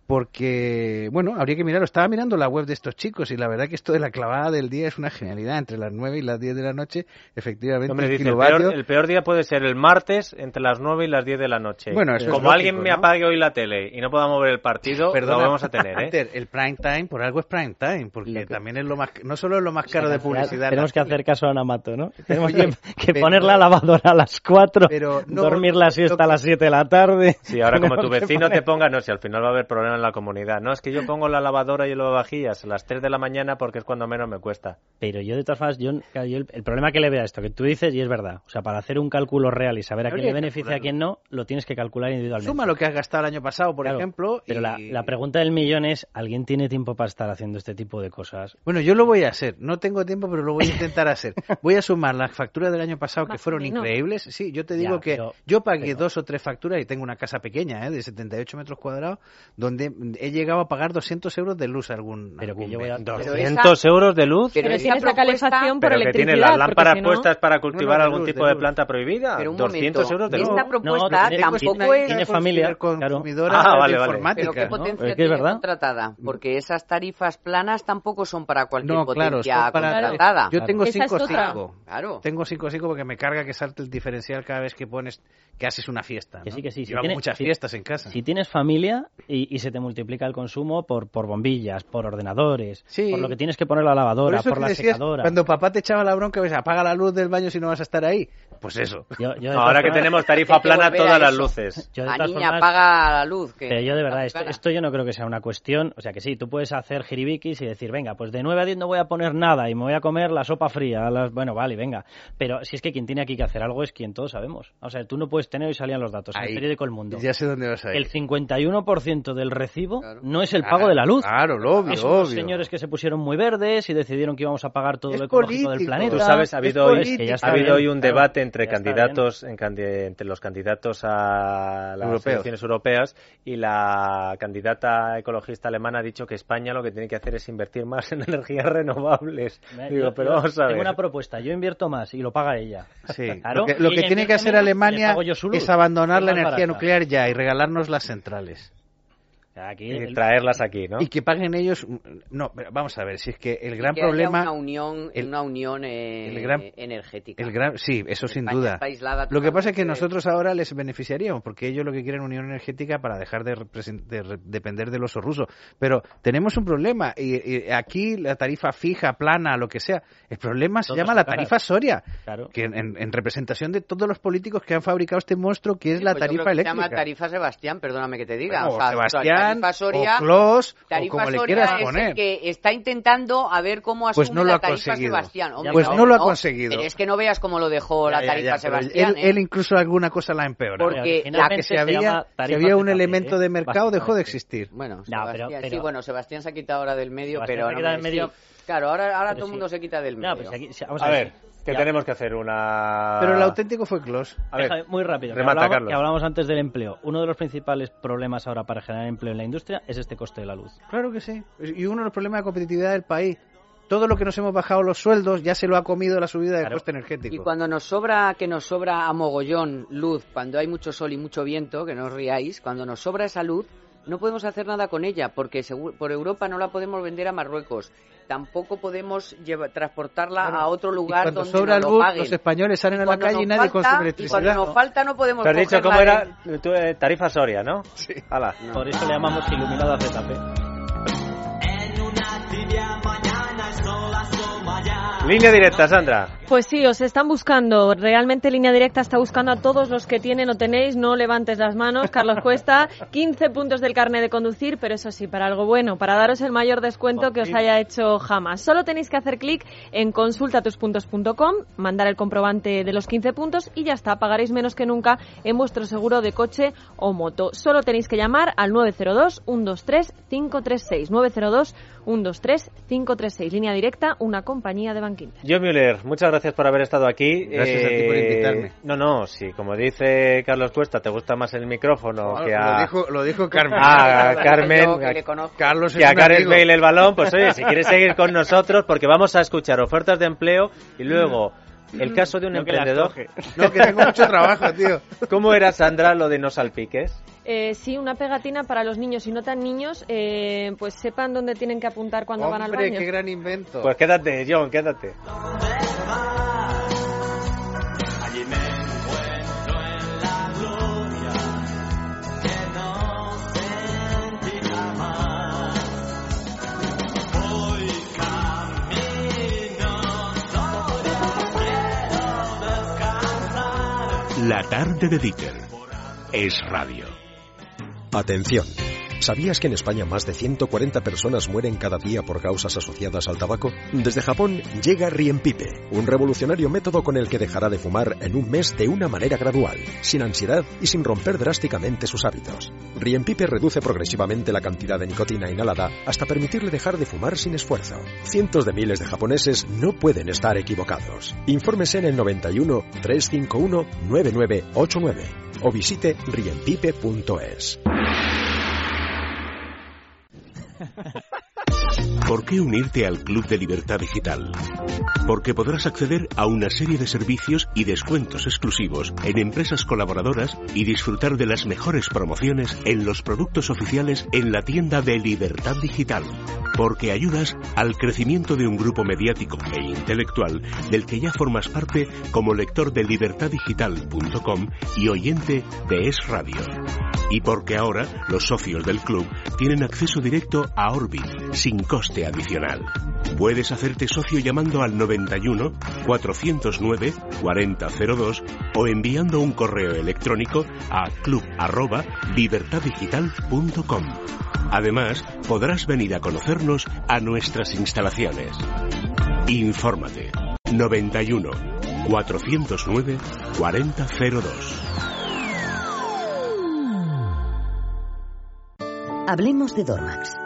porque, bueno, habría que mirarlo. Estaba mirando la web de estos chicos y la verdad que esto de la clavada del día es una genialidad. Entre las 9 y las 10 de la noche, efectivamente, Hombre, el dice, el peor, el peor día puede ser el martes entre las 9 y las 10 de la noche. Bueno, eso es Como lógico, alguien me ¿no? apague hoy la tele y no pueda mover el partido, Perdona, lo vamos a tener, ¿eh? El prime time, por algo es prime time, porque también es lo más, no solo es lo más caro de publicidad. Tenemos que hacer caso a Namato, ¿no? (laughs) Tenemos Oye, que, pero- poner la lavadora a las 4, Pero no- dormir la siesta a las 7 de la tarde. Sí, ahora (laughs) como tu vecino te ponga, no, si al final va a haber problema en la comunidad. No, es que yo pongo la lavadora y el lavavajillas a las 3 de la mañana porque es cuando menos me cuesta. Pero yo, de todas formas, yo, el, el problema que le veo a esto, que tú dices, y es verdad, o sea, para hacer un cálculo real y saber a quién le beneficia y a quién no, lo tienes que calcular individualmente. Suma lo que has gastado el año pasado, por Claro, ejemplo. Pero y- la, la pregunta del millón es, ¿alguien tiene tiempo para estar haciendo este tipo de cosas? Bueno, yo lo voy a hacer. No tengo tiempo, pero lo voy a intentar hacer. (laughs) Voy a sumar las facturas del año pasado que fueron increíbles. Sí, yo te digo Ya, que pero- yo pagué pero- dos o tres facturas y tengo una casa pequeña, ¿eh? de 78 metros cuadrados, donde he llegado a pagar 200 euros de luz algún, Pero que algún yo voy a- mes. Pero 200 euros de luz. Pero Pero esa tienes la propuesta- calefacción por Pero que electricidad. tienen las lámparas si no- puestas para cultivar No, no, de algún luz, tipo de de planta prohibida. Pero un 200 momento, euros de luz. esta No, propuesta tengo- tampoco es... Tiene familia, claro. consumidora Ah, de vale, vale. informática. Pero qué potencia Es que es tiene verdad. contratada, porque esas tarifas planas tampoco son para cualquier No, claro, potencia contratada. Yo tengo Esa es otra. 5.5. Claro. Tengo 5.5 porque me carga que salte el diferencial cada vez que pones que haces una fiesta. Que sí, que sí. Yo Si hago tiene- muchas fiestas en casa. Si tienes familia y, y se te multiplica el consumo por, por bombillas, por ordenadores, Sí. por lo que tienes que poner la lavadora, por la decías, secadora. Cuando papá te echaba la bronca, ves, apaga la luz del baño si no vas a estar ahí. Pues eso. Yo- yo ahora que formas- tenemos (laughs) tarifa plana todas las luces. yo de A todas niña, formas- paga la luz. Que Pero yo de verdad, esto, yo no creo que sea una cuestión, o sea que sí, tú puedes hacer jiribiquis y decir, venga, pues de 9 a 10 no voy a poner nada y me voy a comer la sopa fría, las- bueno, vale, venga, pero si es que quien tiene aquí que hacer algo es quien todos sabemos, o sea, tú no puedes tener, hoy salían los datos, en Ahí. el periódico El Mundo, Ya sé dónde vas a ir. el 51% del recibo Claro. no es el pago de la luz. Claro, lo obvio, Es unos obvio. señores que se pusieron muy verdes y decidieron que íbamos a pagar todo Es lo ecológico del planeta. Tú sabes, ha habido hoy, político. que ya está ha habido hoy un debate entre candidatos, en entre los candidatos a las Europeos. elecciones europeas y la candidata ecologista alemana ha dicho que España lo que tiene que hacer es invertir más (laughs) en energías renovables. Me- Digo, yo- pero yo vamos a ver. Tengo una propuesta, yo invierto más y lo paga ella. Sí. (laughs) Claro, lo que, lo tiene que hacer Alemania es abandonar la energía barata. nuclear ya y regalarnos las centrales. Aquí Y el- traerlas aquí, ¿no? Y que paguen ellos. No, pero vamos a ver, si es que el gran que haya problema. una unión, el- una unión eh, el gran- energética. El gran, sí, eso sin duda. Lo que pasa es que nosotros ahora les beneficiaríamos, porque ellos lo que quieren es unión energética para dejar de, de re- depender del oso ruso. Pero tenemos un problema, y, y aquí la tarifa fija, plana, lo que sea, el problema se Todos llama la caras. tarifa Soria, Claro. que en, en- en representación de todos los políticos que han fabricado este monstruo que es Sí, la pues tarifa eléctrica. Se llama tarifa Sebastián, perdóname que te diga. Bueno, o sea, Sebastián, tarifa Soria, o Clos, o tarifa como le Soria quieras es el poner. que está intentando a ver cómo asume Pues no lo la ha tarifa conseguido. Sebastián. Hombre, Pues no lo ha conseguido. Pero es que no veas cómo lo dejó la Ya, ya, tarifa ya, pero Sebastián. él, ¿eh? él incluso alguna cosa la empeora. Porque Originalmente que si se había, tarifa había un elemento de mercado dejó de existir. Bueno, No, Sebastián, pero- sí, pero- bueno, Sebastián se ha quitado ahora del medio, Sebastián pero... se ha quitado del medio. sí. Claro, ahora, ahora todo el sí. mundo se quita del medio. No, pues aquí- vamos A ver, que tenemos que hacer una... Pero el auténtico fue Clos. A ver, Déjame, muy rápido. que remata, hablamos, Carlos. que hablábamos antes del empleo. Uno de los principales problemas ahora para generar empleo en la industria es este coste de la luz. Claro que sí. Y uno de los problemas de competitividad del país. Todo lo que nos hemos bajado los sueldos ya se lo ha comido la subida del coste energético. Y cuando nos sobra, que nos sobra a mogollón luz, cuando hay mucho sol y mucho viento, que no os riáis, cuando nos sobra esa luz, no podemos hacer nada con ella, porque segu- por Europa no la podemos vender a Marruecos. Tampoco podemos lleva- transportarla a otro Y lugar cuando donde sobra lo luz, paguen. los españoles salen a la calle y nadie falta- consume Y electricidad. cuando nos falta no podemos Te has dicho cómo era en- eh, tarifa Soria, ¿no? Sí. Por eso le llamamos iluminada ZP. Línea directa, Sandra. Pues sí, os están buscando. Realmente Línea Directa está buscando a todos los que tienen o tenéis. No levantes las manos. Carlos Cuesta, (laughs) 15 puntos del carnet de conducir, pero eso sí, para algo bueno, para daros el mayor descuento que os haya hecho jamás. Solo tenéis que hacer clic en consultatuspuntos.com, mandar el comprobante de los 15 puntos y ya está. Pagaréis menos que nunca en vuestro seguro de coche o moto. Solo tenéis que llamar al 902-123-536. 902-123-536. Línea Directa, una compañía de Bank Inter. John Müller, muchas gracias por haber estado aquí. Eh, Gracias a ti por invitarme. No, no, sí, como dice Carlos Cuesta, te gusta más el micrófono que a... Lo dijo, lo dijo (laughs) Carmen. Ah, (laughs) Carmen, Yo que a- le conozco. Carlos es que a amigo. Bale el balón, pues oye, si quieres seguir con nosotros, porque vamos a escuchar ofertas de empleo y luego el caso de un No que emprendedor. coge. No, que tengo mucho trabajo, tío. (laughs) ¿Cómo era, Sandra, lo de no salpiques? Eh, sí, una pegatina para los niños y no tan niños, eh, pues sepan dónde tienen que apuntar cuando van al Hombre, baño. qué gran invento. Pues quédate, John, quédate. La tarde de Dieter. Es radio. Atención. ¿Sabías que en España más de 140 personas mueren cada día por causas asociadas al tabaco? Desde Japón llega Riempipe, un revolucionario método con el que dejará de fumar en un mes de una manera gradual, sin ansiedad y sin romper drásticamente sus hábitos. Riempipe reduce progresivamente la cantidad de nicotina inhalada hasta permitirle dejar de fumar sin esfuerzo. Cientos de miles de japoneses no pueden estar equivocados. Infórmese en el 91 351 9989 o visite riempipe.es. ¿Por qué unirte al Club de Libertad Digital? Porque podrás acceder a una serie de servicios y descuentos exclusivos en empresas colaboradoras y disfrutar de las mejores promociones en los productos oficiales en la tienda de Libertad Digital. Porque ayudas al crecimiento de un grupo mediático e intelectual del que ya formas parte como lector de libertaddigital.com y oyente de Es Radio. Y porque ahora los socios del club tienen acceso directo a Orbit sin coste adicional. Puedes hacerte socio llamando al 91 409 4002 o enviando un correo electrónico a club@libertaddigital.com. Además, podrás venir a conocernos a nuestras instalaciones. Infórmate 91 409 4002. Hablemos de Dormax.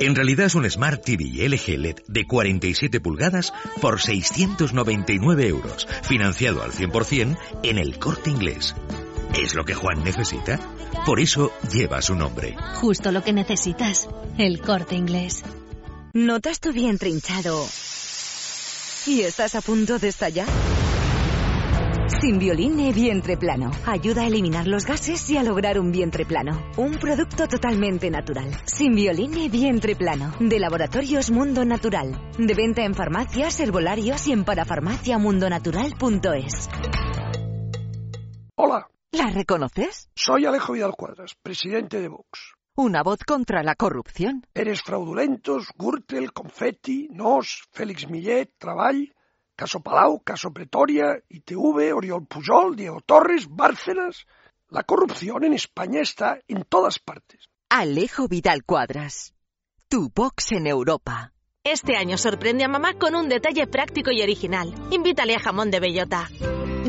En realidad es un Smart TV LG LED de 47 pulgadas por 699 euros, financiado al 100% en el corte inglés. ¿Es lo que Juan necesita? Por eso lleva su nombre. Justo lo que necesitas. El corte inglés. ¿Notas tu vientre hinchado? ¿Y estás a punto de estallar? Simbioline Vientre Plano. Ayuda a eliminar los gases y a lograr un vientre plano. Un producto totalmente natural. Simbioline Vientre Plano. De Laboratorios Mundo Natural. De venta en farmacias, herbolarios y en parafarmaciamundonatural.es. Hola, ¿La reconoces? soy Alejo Vidal Cuadras, presidente de Vox. Una voz contra la corrupción. Eres fraudulentos, Gürtel, Confetti, Nos, Félix Millet, Travall... Caso Palau, caso Pretoria, ITV, Oriol Pujol, Diego Torres, Bárcenas. La corrupción en España está en todas partes. Alejo Vidal Cuadras. Tu box en Europa. Este año sorprende a mamá con un detalle práctico y original. Invítale a jamón de bellota.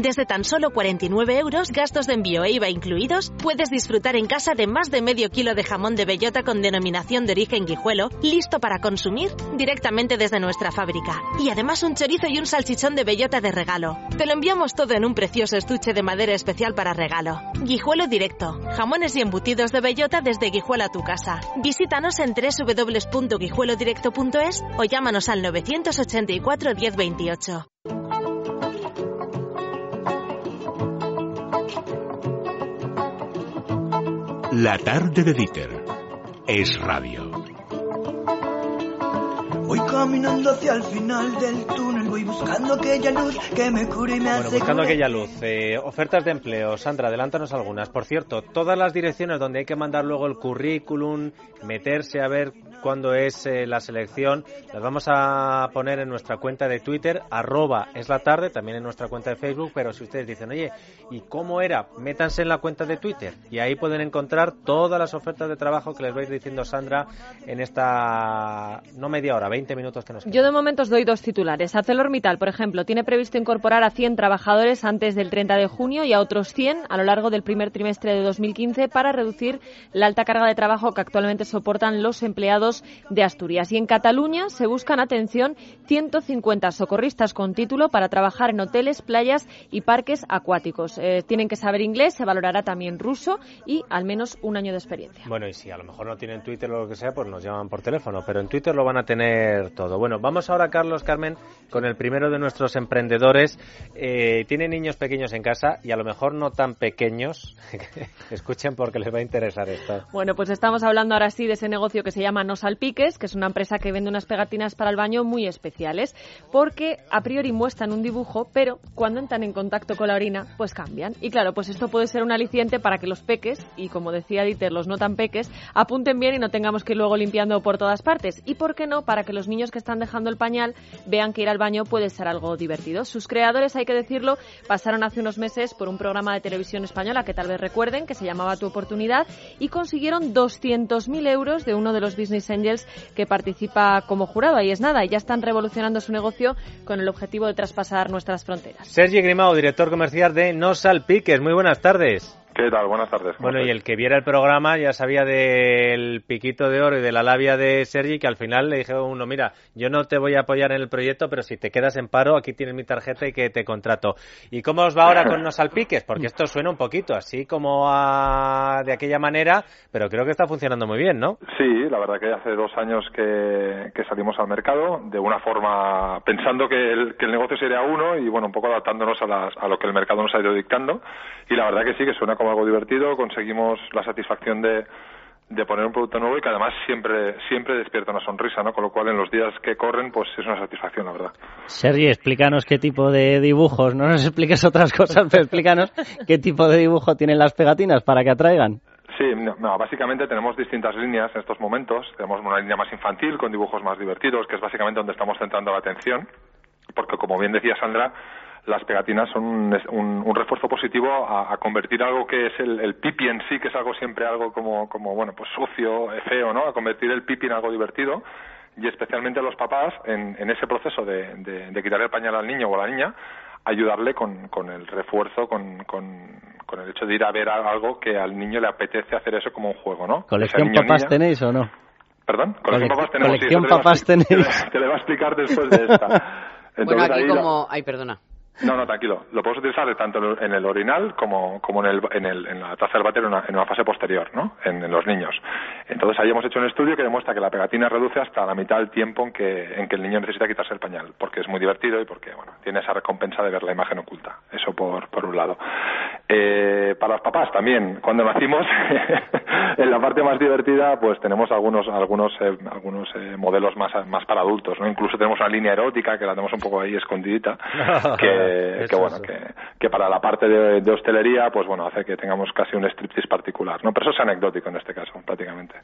Desde tan solo 49 euros, gastos de envío e IVA incluidos, puedes disfrutar en casa de más de medio kilo de jamón de bellota con denominación de origen guijuelo, listo para consumir directamente desde nuestra fábrica. Y además un chorizo y un salchichón de bellota de regalo. Te lo enviamos todo en un precioso estuche de madera especial para regalo. Guijuelo directo. Jamones y embutidos de bellota desde Guijuelo a tu casa. Visítanos en www.guijuelodirecto.es o llámanos al 984 1028. La tarde de Dieter es radio. Voy caminando hacia el final del túnel, voy buscando aquella luz que me cure y me Bueno, buscando aquella luz. eh, ofertas de empleo. Sandra, adelántanos algunas. Por cierto, todas las direcciones donde hay que mandar luego el currículum, meterse a ver cuándo es eh, la selección, las vamos a poner en nuestra cuenta de Twitter, arroba es la tarde, también en nuestra cuenta de Facebook, pero si ustedes dicen, oye, ¿y cómo era? Métanse en la cuenta de Twitter y ahí pueden encontrar todas las ofertas de trabajo que les vais diciendo Sandra en esta, no media hora, 20 minutos que nos quedan. Yo de momento os doy dos titulares. ArcelorMittal, por ejemplo, tiene previsto incorporar a 100 trabajadores antes del 30 de junio y a otros 100 a lo largo del primer trimestre de 2015 para reducir la alta carga de trabajo que actualmente soportan los empleados de Asturias. Y en Cataluña se buscan, atención, 150 socorristas con título para trabajar en hoteles, playas y parques acuáticos. Eh, tienen que saber inglés, se valorará también ruso y al menos un año de experiencia. Bueno, y si a lo mejor no tienen Twitter o lo que sea, pues nos llaman por teléfono, pero en Twitter lo van a tener todo. Bueno, vamos ahora, Carlos Carmen, con el primero de nuestros emprendedores. Eh, tiene niños pequeños en casa y a lo mejor no tan pequeños. (laughs) Escuchen porque les va a interesar esto. Bueno, pues estamos hablando ahora sí de ese negocio que se llama No Salpiques, que es una empresa que vende unas pegatinas para el baño muy especiales, porque a priori muestran un dibujo, pero cuando entran en contacto con la orina, pues cambian. Y claro, pues esto puede ser un aliciente para que los peques, y como decía Dieter, los no tan peques, apunten bien y no tengamos que ir luego limpiando por todas partes. Y por qué no, para que los niños que están dejando el pañal vean que ir al baño puede ser algo divertido. Sus creadores, hay que decirlo, pasaron hace unos meses por un programa de televisión española que tal vez recuerden, que se llamaba Tu Oportunidad, y consiguieron 200.000 euros de uno de los Business Angels que participa como jurado. Ahí es nada, y ya están revolucionando su negocio con el objetivo de traspasar nuestras fronteras. Sergi Grimao, director comercial de No Salpiques. Muy buenas tardes. ¿Qué tal? Buenas tardes. ¿cómo Bueno, y el que viera el programa ya sabía del piquito de oro y de la labia de Sergi, que al final le dije a uno, mira, yo no te voy a apoyar en el proyecto, pero si te quedas en paro, aquí tienes mi tarjeta y que te contrato. ¿Y cómo os va ahora con No Salpiques? Porque esto suena un poquito así como a- de aquella manera, pero creo que está funcionando muy bien, ¿no? Sí, la verdad que hace dos años que, que salimos al mercado de una forma pensando que el, que el negocio sería uno y bueno, un poco adaptándonos a, las- a lo que el mercado nos ha ido dictando. Y la verdad que sí, que suena como algo divertido, conseguimos la satisfacción de, de poner un producto nuevo y que además siempre siempre despierta una sonrisa, ¿no? Con lo cual en los días que corren pues es una satisfacción, la verdad. Sergi, explícanos qué tipo de dibujos, no nos expliques otras cosas, pero explícanos qué tipo de dibujo tienen las pegatinas para que atraigan. Sí, no, no, básicamente tenemos distintas líneas en estos momentos. Tenemos una línea más infantil con dibujos más divertidos, que es básicamente donde estamos centrando la atención, porque como bien decía Sandra, las pegatinas son un, un- un refuerzo positivo a, a convertir algo que es el, el pipi en sí, que es algo siempre algo como, como bueno, pues sucio, eh, feo, ¿no? A convertir el pipi en algo divertido y especialmente a los papás en, en ese proceso de, de, de quitar el pañal al niño o a la niña, ayudarle con, con el refuerzo, con, con, con el hecho de ir a ver algo que al niño le apetece hacer eso como un juego, ¿no? ¿Colección niño papás niña- tenéis o no? ¿Perdón? Colección Colec- papás tenemos. sí, colección a papás tenéis. (laughs) Te lo voy a explicar después de esta. bueno, Entonces, aquí ahí lo- como... Ay, perdona. No, no, tranquilo. Lo podemos utilizar tanto en el orinal como, como en, el, en, el, en la taza del váter en una, en una fase posterior, ¿no? En, en los niños. Entonces ahí hemos hecho un estudio que demuestra que la pegatina reduce hasta la mitad del tiempo en que, en que el niño necesita quitarse el pañal, porque es muy divertido y porque, bueno, tiene esa recompensa de ver la imagen oculta. Eso por, por un lado. Eh, para los papás también, cuando nacimos, (laughs) en la parte más divertida, pues tenemos algunos, algunos, eh, algunos eh, modelos más, más para adultos, ¿no? Incluso tenemos una línea erótica que la tenemos un poco ahí escondidita, (laughs) que, bueno, que, que para la parte de, de hostelería, pues bueno, hace que tengamos casi un striptease particular, ¿no? Pero eso es anecdótico en este caso, prácticamente.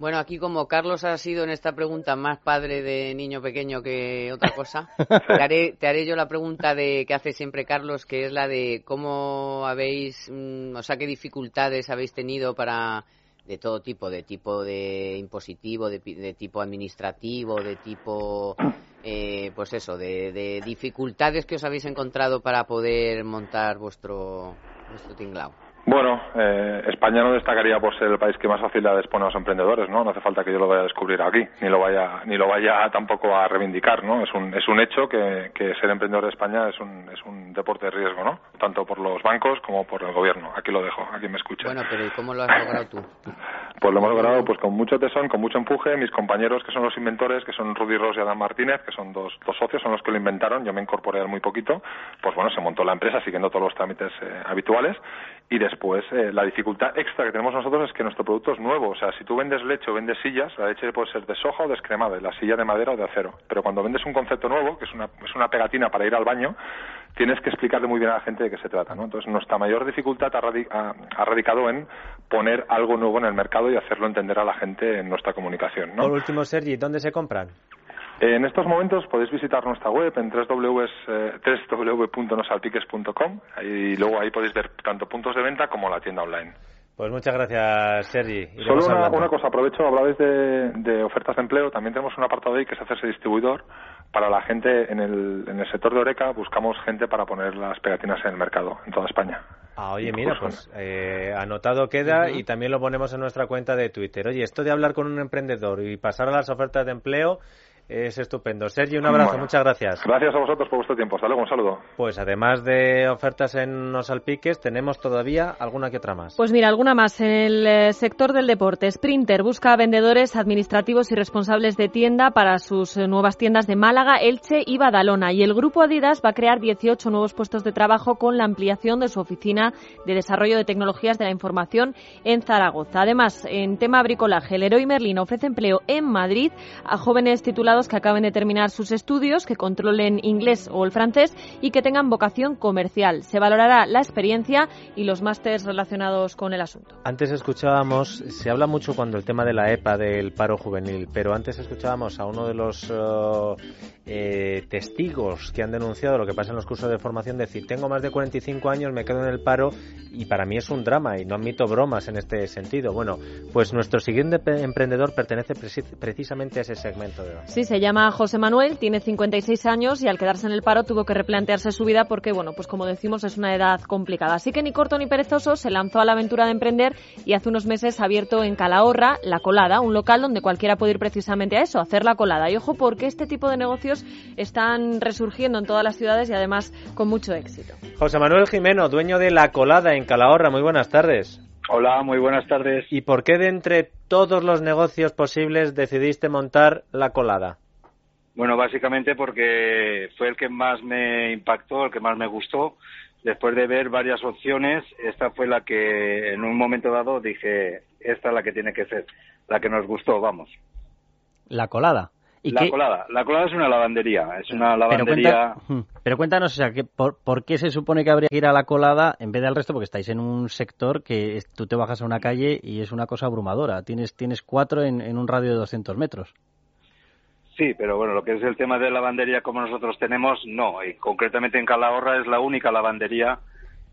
Bueno, aquí como Carlos ha sido en esta pregunta más padre de niño pequeño que otra cosa, (laughs) te haré, te haré yo la pregunta de que hace siempre Carlos, que es la de cómo habéis, mm, o sea, qué dificultades habéis tenido para de todo tipo, de tipo de impositivo, de, de tipo administrativo, de tipo, eh, pues eso, de, de dificultades que os habéis encontrado para poder montar vuestro, vuestro tinglao. Bueno, eh, España no destacaría por ser el país que más facilidades pone a los emprendedores, ¿no? No hace falta que yo lo vaya a descubrir aquí, ni lo vaya, ni lo vaya tampoco a reivindicar, ¿no? Es un, es un hecho que, que ser emprendedor de España es un, es un deporte de riesgo, ¿no? Tanto por los bancos como por el gobierno. Aquí lo dejo, aquí me escucha. Bueno, pero ¿y cómo lo has logrado tú? (laughs) Pues lo hemos logrado pues con mucho tesón, con mucho empuje. Mis compañeros que son los inventores, que son Rudy Ross y Adam Martínez, que son dos, dos socios, son los que lo inventaron. Yo me incorporé muy poquito. Pues bueno, se montó la empresa siguiendo todos los trámites eh, habituales. Y después eh, la dificultad extra que tenemos nosotros es que nuestro producto es nuevo. O sea, si tú vendes leche o vendes sillas, la leche puede ser de soja o descremada, y la silla de madera o de acero. Pero cuando vendes un concepto nuevo, que es una, es una pegatina para ir al baño, tienes que explicarle muy bien a la gente de qué se trata. ¿no? Entonces, nuestra mayor dificultad ha, radi- ha- radicado en poner algo nuevo en el mercado y hacerlo entender a la gente en nuestra comunicación. ¿no? Por último, Sergi, ¿dónde se compran? En estos momentos podéis visitar nuestra web en www, eh, www.nosalpiques.com y luego ahí podéis ver tanto puntos de venta como la tienda online. Pues muchas gracias, Sergi. Solo una cosa, aprovecho, hablabais de, de ofertas de empleo, también tenemos un apartado ahí que es hacerse distribuidor. Para la gente en el, en el sector de Oreca buscamos gente para poner las pegatinas en el mercado, en toda España. Ah, oye, mira, pues eh, anotado queda y también lo ponemos en nuestra cuenta de Twitter. Oye, esto de hablar con un emprendedor y pasar a las ofertas de empleo es estupendo. Sergi, un abrazo, Bueno. muchas gracias. Gracias a vosotros por vuestro tiempo. Hasta luego, un saludo. Pues además de ofertas en los alpiques, tenemos todavía alguna que otra más. Pues mira, alguna más. En el eh, sector del deporte, Sprinter busca vendedores administrativos y responsables de tienda para sus eh, nuevas tiendas de Málaga, Elche y Badalona. Y el grupo Adidas va a crear 18 nuevos puestos de trabajo con la ampliación de su oficina de desarrollo de tecnologías de la información en Zaragoza. Además, en tema bricolaje, el Leroy Merlin ofrece empleo en Madrid a jóvenes titulados que acaben de terminar sus estudios, que controlen inglés o el francés y que tengan vocación comercial. Se valorará la experiencia y los másteres relacionados con el asunto. Antes escuchábamos, se habla mucho cuando el tema de la EPA, del paro juvenil, pero antes escuchábamos a uno de los eh, eh, testigos que han denunciado lo que pasa en los cursos de formación, decir, tengo más de 45 años, me quedo en el paro y para mí es un drama y no admito bromas en este sentido. Bueno, pues nuestro siguiente emprendedor pertenece preci- precisamente a ese segmento de edad. Sí, se llama José Manuel, tiene 56 años y al quedarse en el paro tuvo que replantearse su vida porque, bueno, pues como decimos, es una edad complicada. Así que ni corto ni perezoso se lanzó a la aventura de emprender y hace unos meses ha abierto en Calahorra La Colada, un local donde cualquiera puede ir precisamente a eso, a hacer la colada. Y ojo, porque este tipo de negocios están resurgiendo en todas las ciudades y además con mucho éxito. José Manuel Jimeno, dueño de La Colada en Calahorra, muy buenas tardes. Hola, muy buenas tardes. ¿Y por qué de entre todos los negocios posibles decidiste montar La Colada? Bueno, básicamente porque fue el que más me impactó, el que más me gustó. Después de ver varias opciones, esta fue la que en un momento dado dije, esta es la que tiene que ser, la que nos gustó, vamos. La colada. ¿Y la qué- colada. La colada es una lavandería, es una Pero, lavandería... cuenta- Hmm. Pero cuéntanos, o sea, que por, por qué se supone que habría que ir a la colada en vez del resto? Porque estáis en un sector que es- tú te bajas a una calle y es una cosa abrumadora. Tienes, tienes cuatro en, en un radio de 200 metros. Sí, pero bueno, lo que es el tema de lavandería como nosotros tenemos, no. Y concretamente en Calahorra es la única lavandería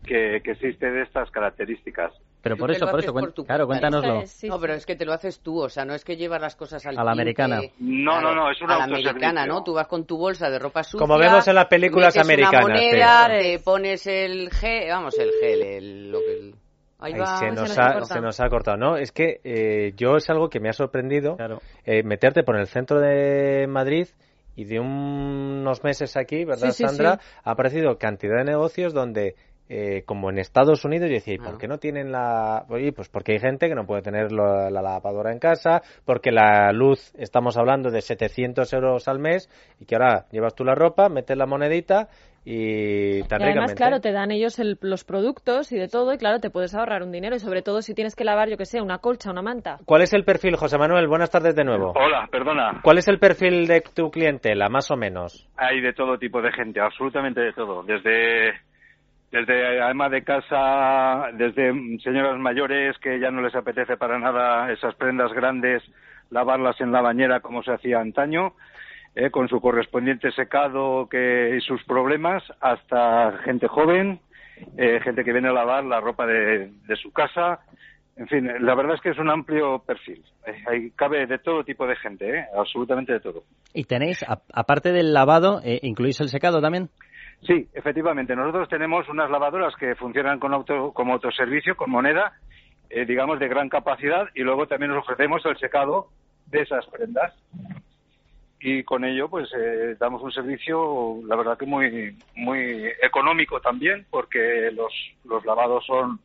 que, que existe de estas características. Pero por eso, por eso, cuen- por tu claro, cuenta. cuéntanoslo. No, pero es que te lo haces tú, o sea, no es que llevas las cosas al A la americana. No, no, no, es un A la americana, ¿no? Tú vas con tu bolsa de ropa sucia. Como vemos en las películas metes americanas, Una sí. moneda, te pones el gel, vamos, el gel, el, lo que... Ahí Ay, va, se, se nos nos ha, se nos ha cortado. No, es que eh, yo es algo que me ha sorprendido eh, meterte por el centro de Madrid y de un- unos meses aquí, ¿verdad, Sí, sí, Sandra? sí. Ha aparecido cantidad de negocios donde, eh, como en Estados Unidos, yo decía, ¿y por qué no tienen la...? Oye, pues porque hay gente que no puede tener lo- la lavadora en casa, porque la luz, estamos hablando de 700 euros al mes, y que ahora llevas tú la ropa, metes la monedita y tan Y además, claro, te dan ellos el- los productos y de todo, y claro, te puedes ahorrar un dinero, y sobre todo si tienes que lavar, yo que sé, una colcha, una manta. ¿Cuál es el perfil, José Manuel? Buenas tardes de nuevo. Hola, perdona. ¿Cuál es el perfil de tu clientela, más o menos? Hay de todo tipo de gente, absolutamente de todo. Desde desde ama de casa, desde señoras mayores que ya no les apetece para nada esas prendas grandes, lavarlas en la bañera como se hacía antaño, eh, con su correspondiente secado que, y sus problemas, hasta gente joven, eh, gente que viene a lavar la ropa de, su casa, en fin, la verdad es que es un amplio perfil. Eh, ahí cabe de todo tipo de gente, ¿eh? absolutamente de todo. ¿Y tenéis, aparte del lavado, eh, incluís el secado también? Sí, efectivamente. Nosotros tenemos unas lavadoras que funcionan con auto, como autoservicio, con moneda, eh, digamos, de gran capacidad, y luego también nos ofrecemos el secado de esas prendas. Y con ello, pues, eh, damos un servicio, la verdad que muy, muy económico también, porque los, los lavados son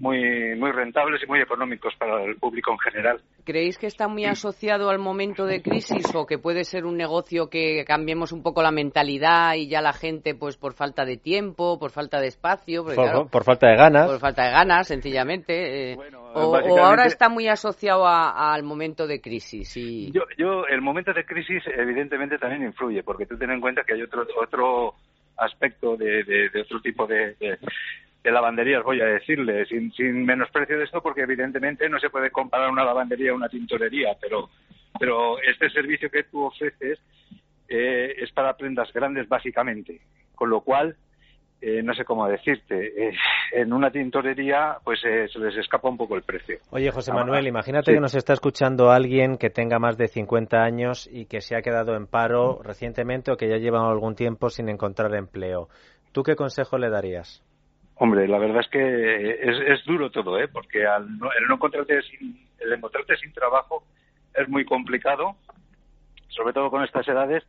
muy, muy rentables y muy económicos para el público en general. ¿Creéis que está muy asociado al momento de crisis o que puede ser un negocio que cambiemos un poco la mentalidad y ya la gente, pues por falta de tiempo, por falta de espacio, Por, claro, por falta de ganas. por falta de ganas, sencillamente, eh, o, o básicamente- ahora está muy asociado a- al momento de crisis? Y... Yo, yo, el momento de crisis evidentemente también influye, porque tú ten en cuenta que hay otro otro aspecto de, de- de otro tipo de, de- de lavanderías, voy a decirle, sin, sin menosprecio de esto, porque evidentemente no se puede comparar una lavandería a una tintorería, pero, pero este servicio que tú ofreces eh, es para prendas grandes básicamente, con lo cual eh, no sé cómo decirte, eh, en una tintorería pues eh, se les escapa un poco el precio. Oye, José Manuel, imagínate sí. que nos está escuchando alguien que tenga más de 50 años y que se ha quedado en paro recientemente o que ya lleva algún tiempo sin encontrar empleo. ¿Tú qué consejo le darías? Hombre, la verdad es que es, es duro todo, ¿eh? Porque al no, el no encontrarte sin, el encontrarte sin trabajo es muy complicado, sobre todo con estas edades.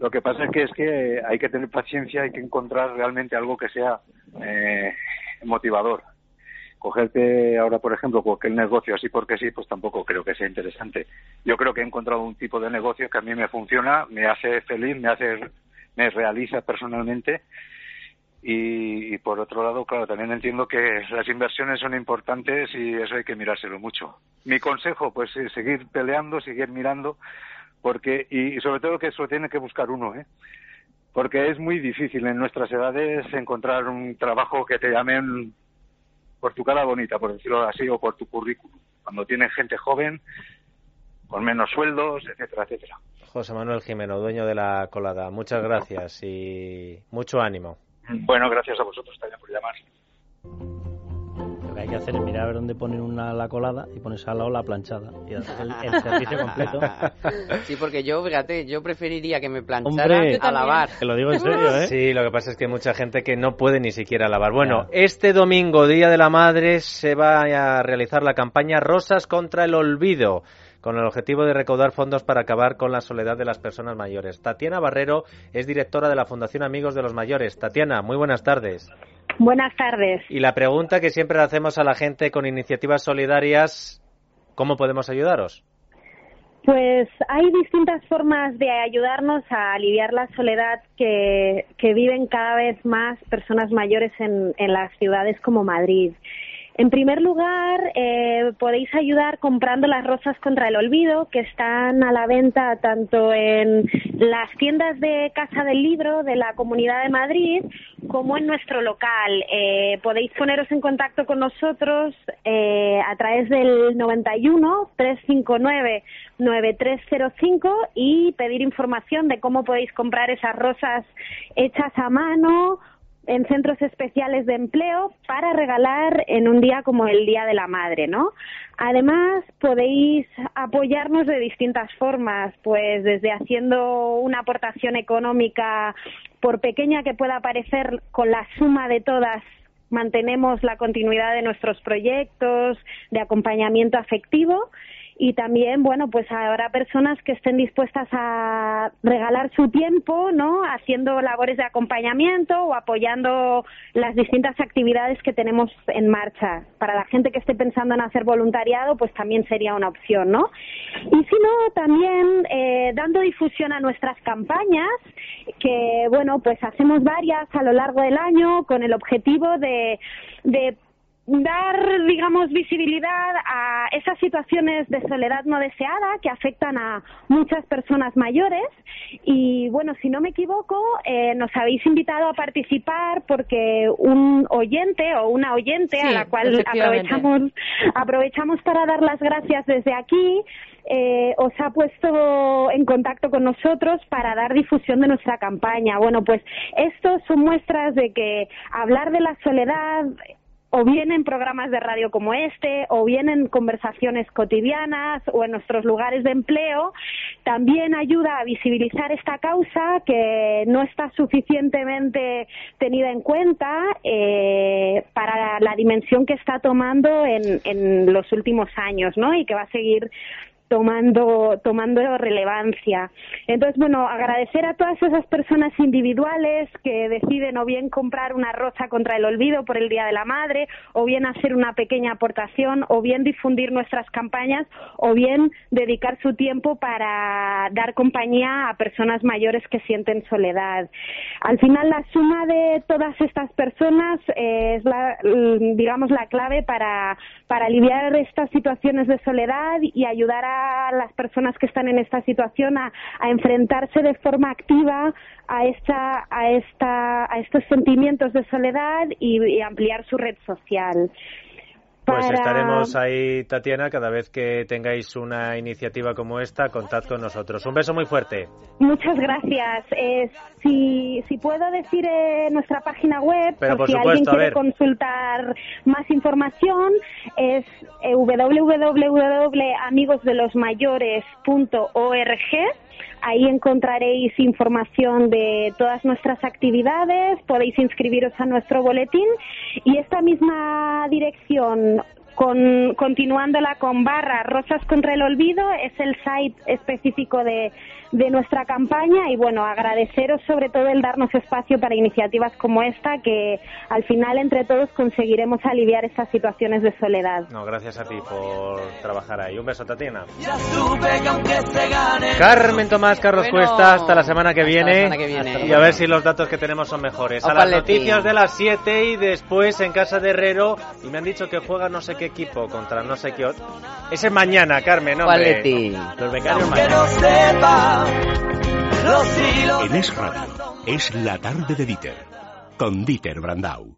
Lo que pasa es que es que hay que tener paciencia, hay que encontrar realmente algo que sea eh, motivador. Cogerte ahora, por ejemplo, cualquier negocio así porque sí, pues tampoco creo que sea interesante. Yo creo que he encontrado un tipo de negocio que a mí me funciona, me hace feliz, me hace, me realiza personalmente y, por otro lado, claro, también entiendo que las inversiones son importantes y eso hay que mirárselo mucho. Mi consejo, pues es seguir peleando, seguir mirando, porque y, y sobre todo que eso tiene que buscar uno, ¿eh? Porque es muy difícil en nuestras edades encontrar un trabajo que te llamen por tu cara bonita, por decirlo así, o por tu currículum. Cuando tienes gente joven, con menos sueldos, etcétera, etcétera. José Manuel Jimeno, dueño de la colada. Muchas gracias y mucho ánimo. Bueno, gracias a vosotros también por llamar. Lo que hay que hacer es mirar a ver dónde ponen una la colada y pones al lado la planchada. Y hacer el, el servicio completo. (laughs) Sí, porque yo, fíjate, yo preferiría que me planchara Hombre, a lavar. Te lo digo en serio, ¿eh? Sí, lo que pasa es que hay mucha gente que no puede ni siquiera lavar. Bueno, este domingo, Día de la Madre, se va a realizar la campaña Rosas contra el Olvido con el objetivo de recaudar fondos para acabar con la soledad de las personas mayores. Tatiana Barrero es directora de la Fundación Amigos de los Mayores. Tatiana, muy buenas tardes. Buenas tardes. Y la pregunta que siempre hacemos a la gente con iniciativas solidarias, ¿cómo podemos ayudaros? Pues hay distintas formas de ayudarnos a aliviar la soledad que, que viven cada vez más personas mayores en, en las ciudades como Madrid. En primer lugar, eh, podéis ayudar comprando las rosas contra el olvido, que están a la venta tanto en las tiendas de Casa del Libro de la Comunidad de Madrid como en nuestro local. Eh, podéis poneros en contacto con nosotros eh, a través del 91 359 9305 y pedir información de cómo podéis comprar esas rosas hechas a mano en centros especiales de empleo para regalar en un día como el Día de la Madre, ¿no? Además, podéis apoyarnos de distintas formas, pues desde haciendo una aportación económica, por pequeña que pueda parecer, con la suma de todas mantenemos la continuidad de nuestros proyectos de acompañamiento afectivo y también, bueno, pues habrá personas que estén dispuestas a regalar su tiempo, ¿no? Haciendo labores de acompañamiento o apoyando las distintas actividades que tenemos en marcha. Para la gente que esté pensando en hacer voluntariado, pues también sería una opción, ¿no? Y si no, también eh, dando difusión a nuestras campañas, que, bueno, pues hacemos varias a lo largo del año con el objetivo de, de dar, digamos, visibilidad a esas situaciones de soledad no deseada que afectan a muchas personas mayores Y bueno, si no me equivoco, eh, nos habéis invitado a participar porque un oyente o una oyente a la cual aprovechamos, aprovechamos para dar las gracias desde aquí, eh, os ha puesto en contacto con nosotros para dar difusión de nuestra campaña. Bueno, pues esto son muestras de que hablar de la soledad o bien en programas de radio como este, o bien en conversaciones cotidianas o en nuestros lugares de empleo, también ayuda a visibilizar esta causa que no está suficientemente tenida en cuenta eh, para la dimensión que está tomando en, en los últimos años, ¿no? Y que va a seguir tomando tomando relevancia. Entonces, bueno, agradecer a todas esas personas individuales que deciden o bien comprar una rosa contra el olvido por el Día de la Madre, o bien hacer una pequeña aportación, o bien difundir nuestras campañas, o bien dedicar su tiempo para dar compañía a personas mayores que sienten soledad. Al final, la suma de todas estas personas eh, es la, mm, digamos, la clave para, para aliviar estas situaciones de soledad y ayudar a las personas que están en esta situación a, a enfrentarse de forma activa a esta, a esta, a estos sentimientos de soledad y ampliar su red social. Pues estaremos ahí, Tatiana, cada vez que tengáis una iniciativa como esta, contad con nosotros. Un beso muy fuerte. Muchas gracias. Eh, si, si puedo decir eh, nuestra página web, Pero por si supuesto, alguien quiere consultar más información, es eh, www.amigosdelosmayores.org. Ahí encontraréis información de todas nuestras actividades, podéis inscribiros a nuestro boletín y esta misma dirección con, continuándola con barra Rosas contra el Olvido, es el site específico de, de nuestra campaña y bueno, agradeceros sobre todo el darnos espacio para iniciativas como esta que al final entre todos conseguiremos aliviar estas situaciones de soledad. No, gracias a ti por trabajar ahí. Un beso, Tatiana. Carmen Tomás, Carlos Bueno, Cuesta, hasta la semana que hasta la viene. semana que viene. Y a ver si los datos que tenemos son mejores. A las noticias de las 7 y después en casa de Herrero. Y me han dicho que juega no sé qué equipo contra no sé qué otro. Ese es mañana, Carmen, ¿no? ¿Cuál, hombre? Los becarios mañana. En Es Radio, es la tarde de Dieter, con Dieter Brandau.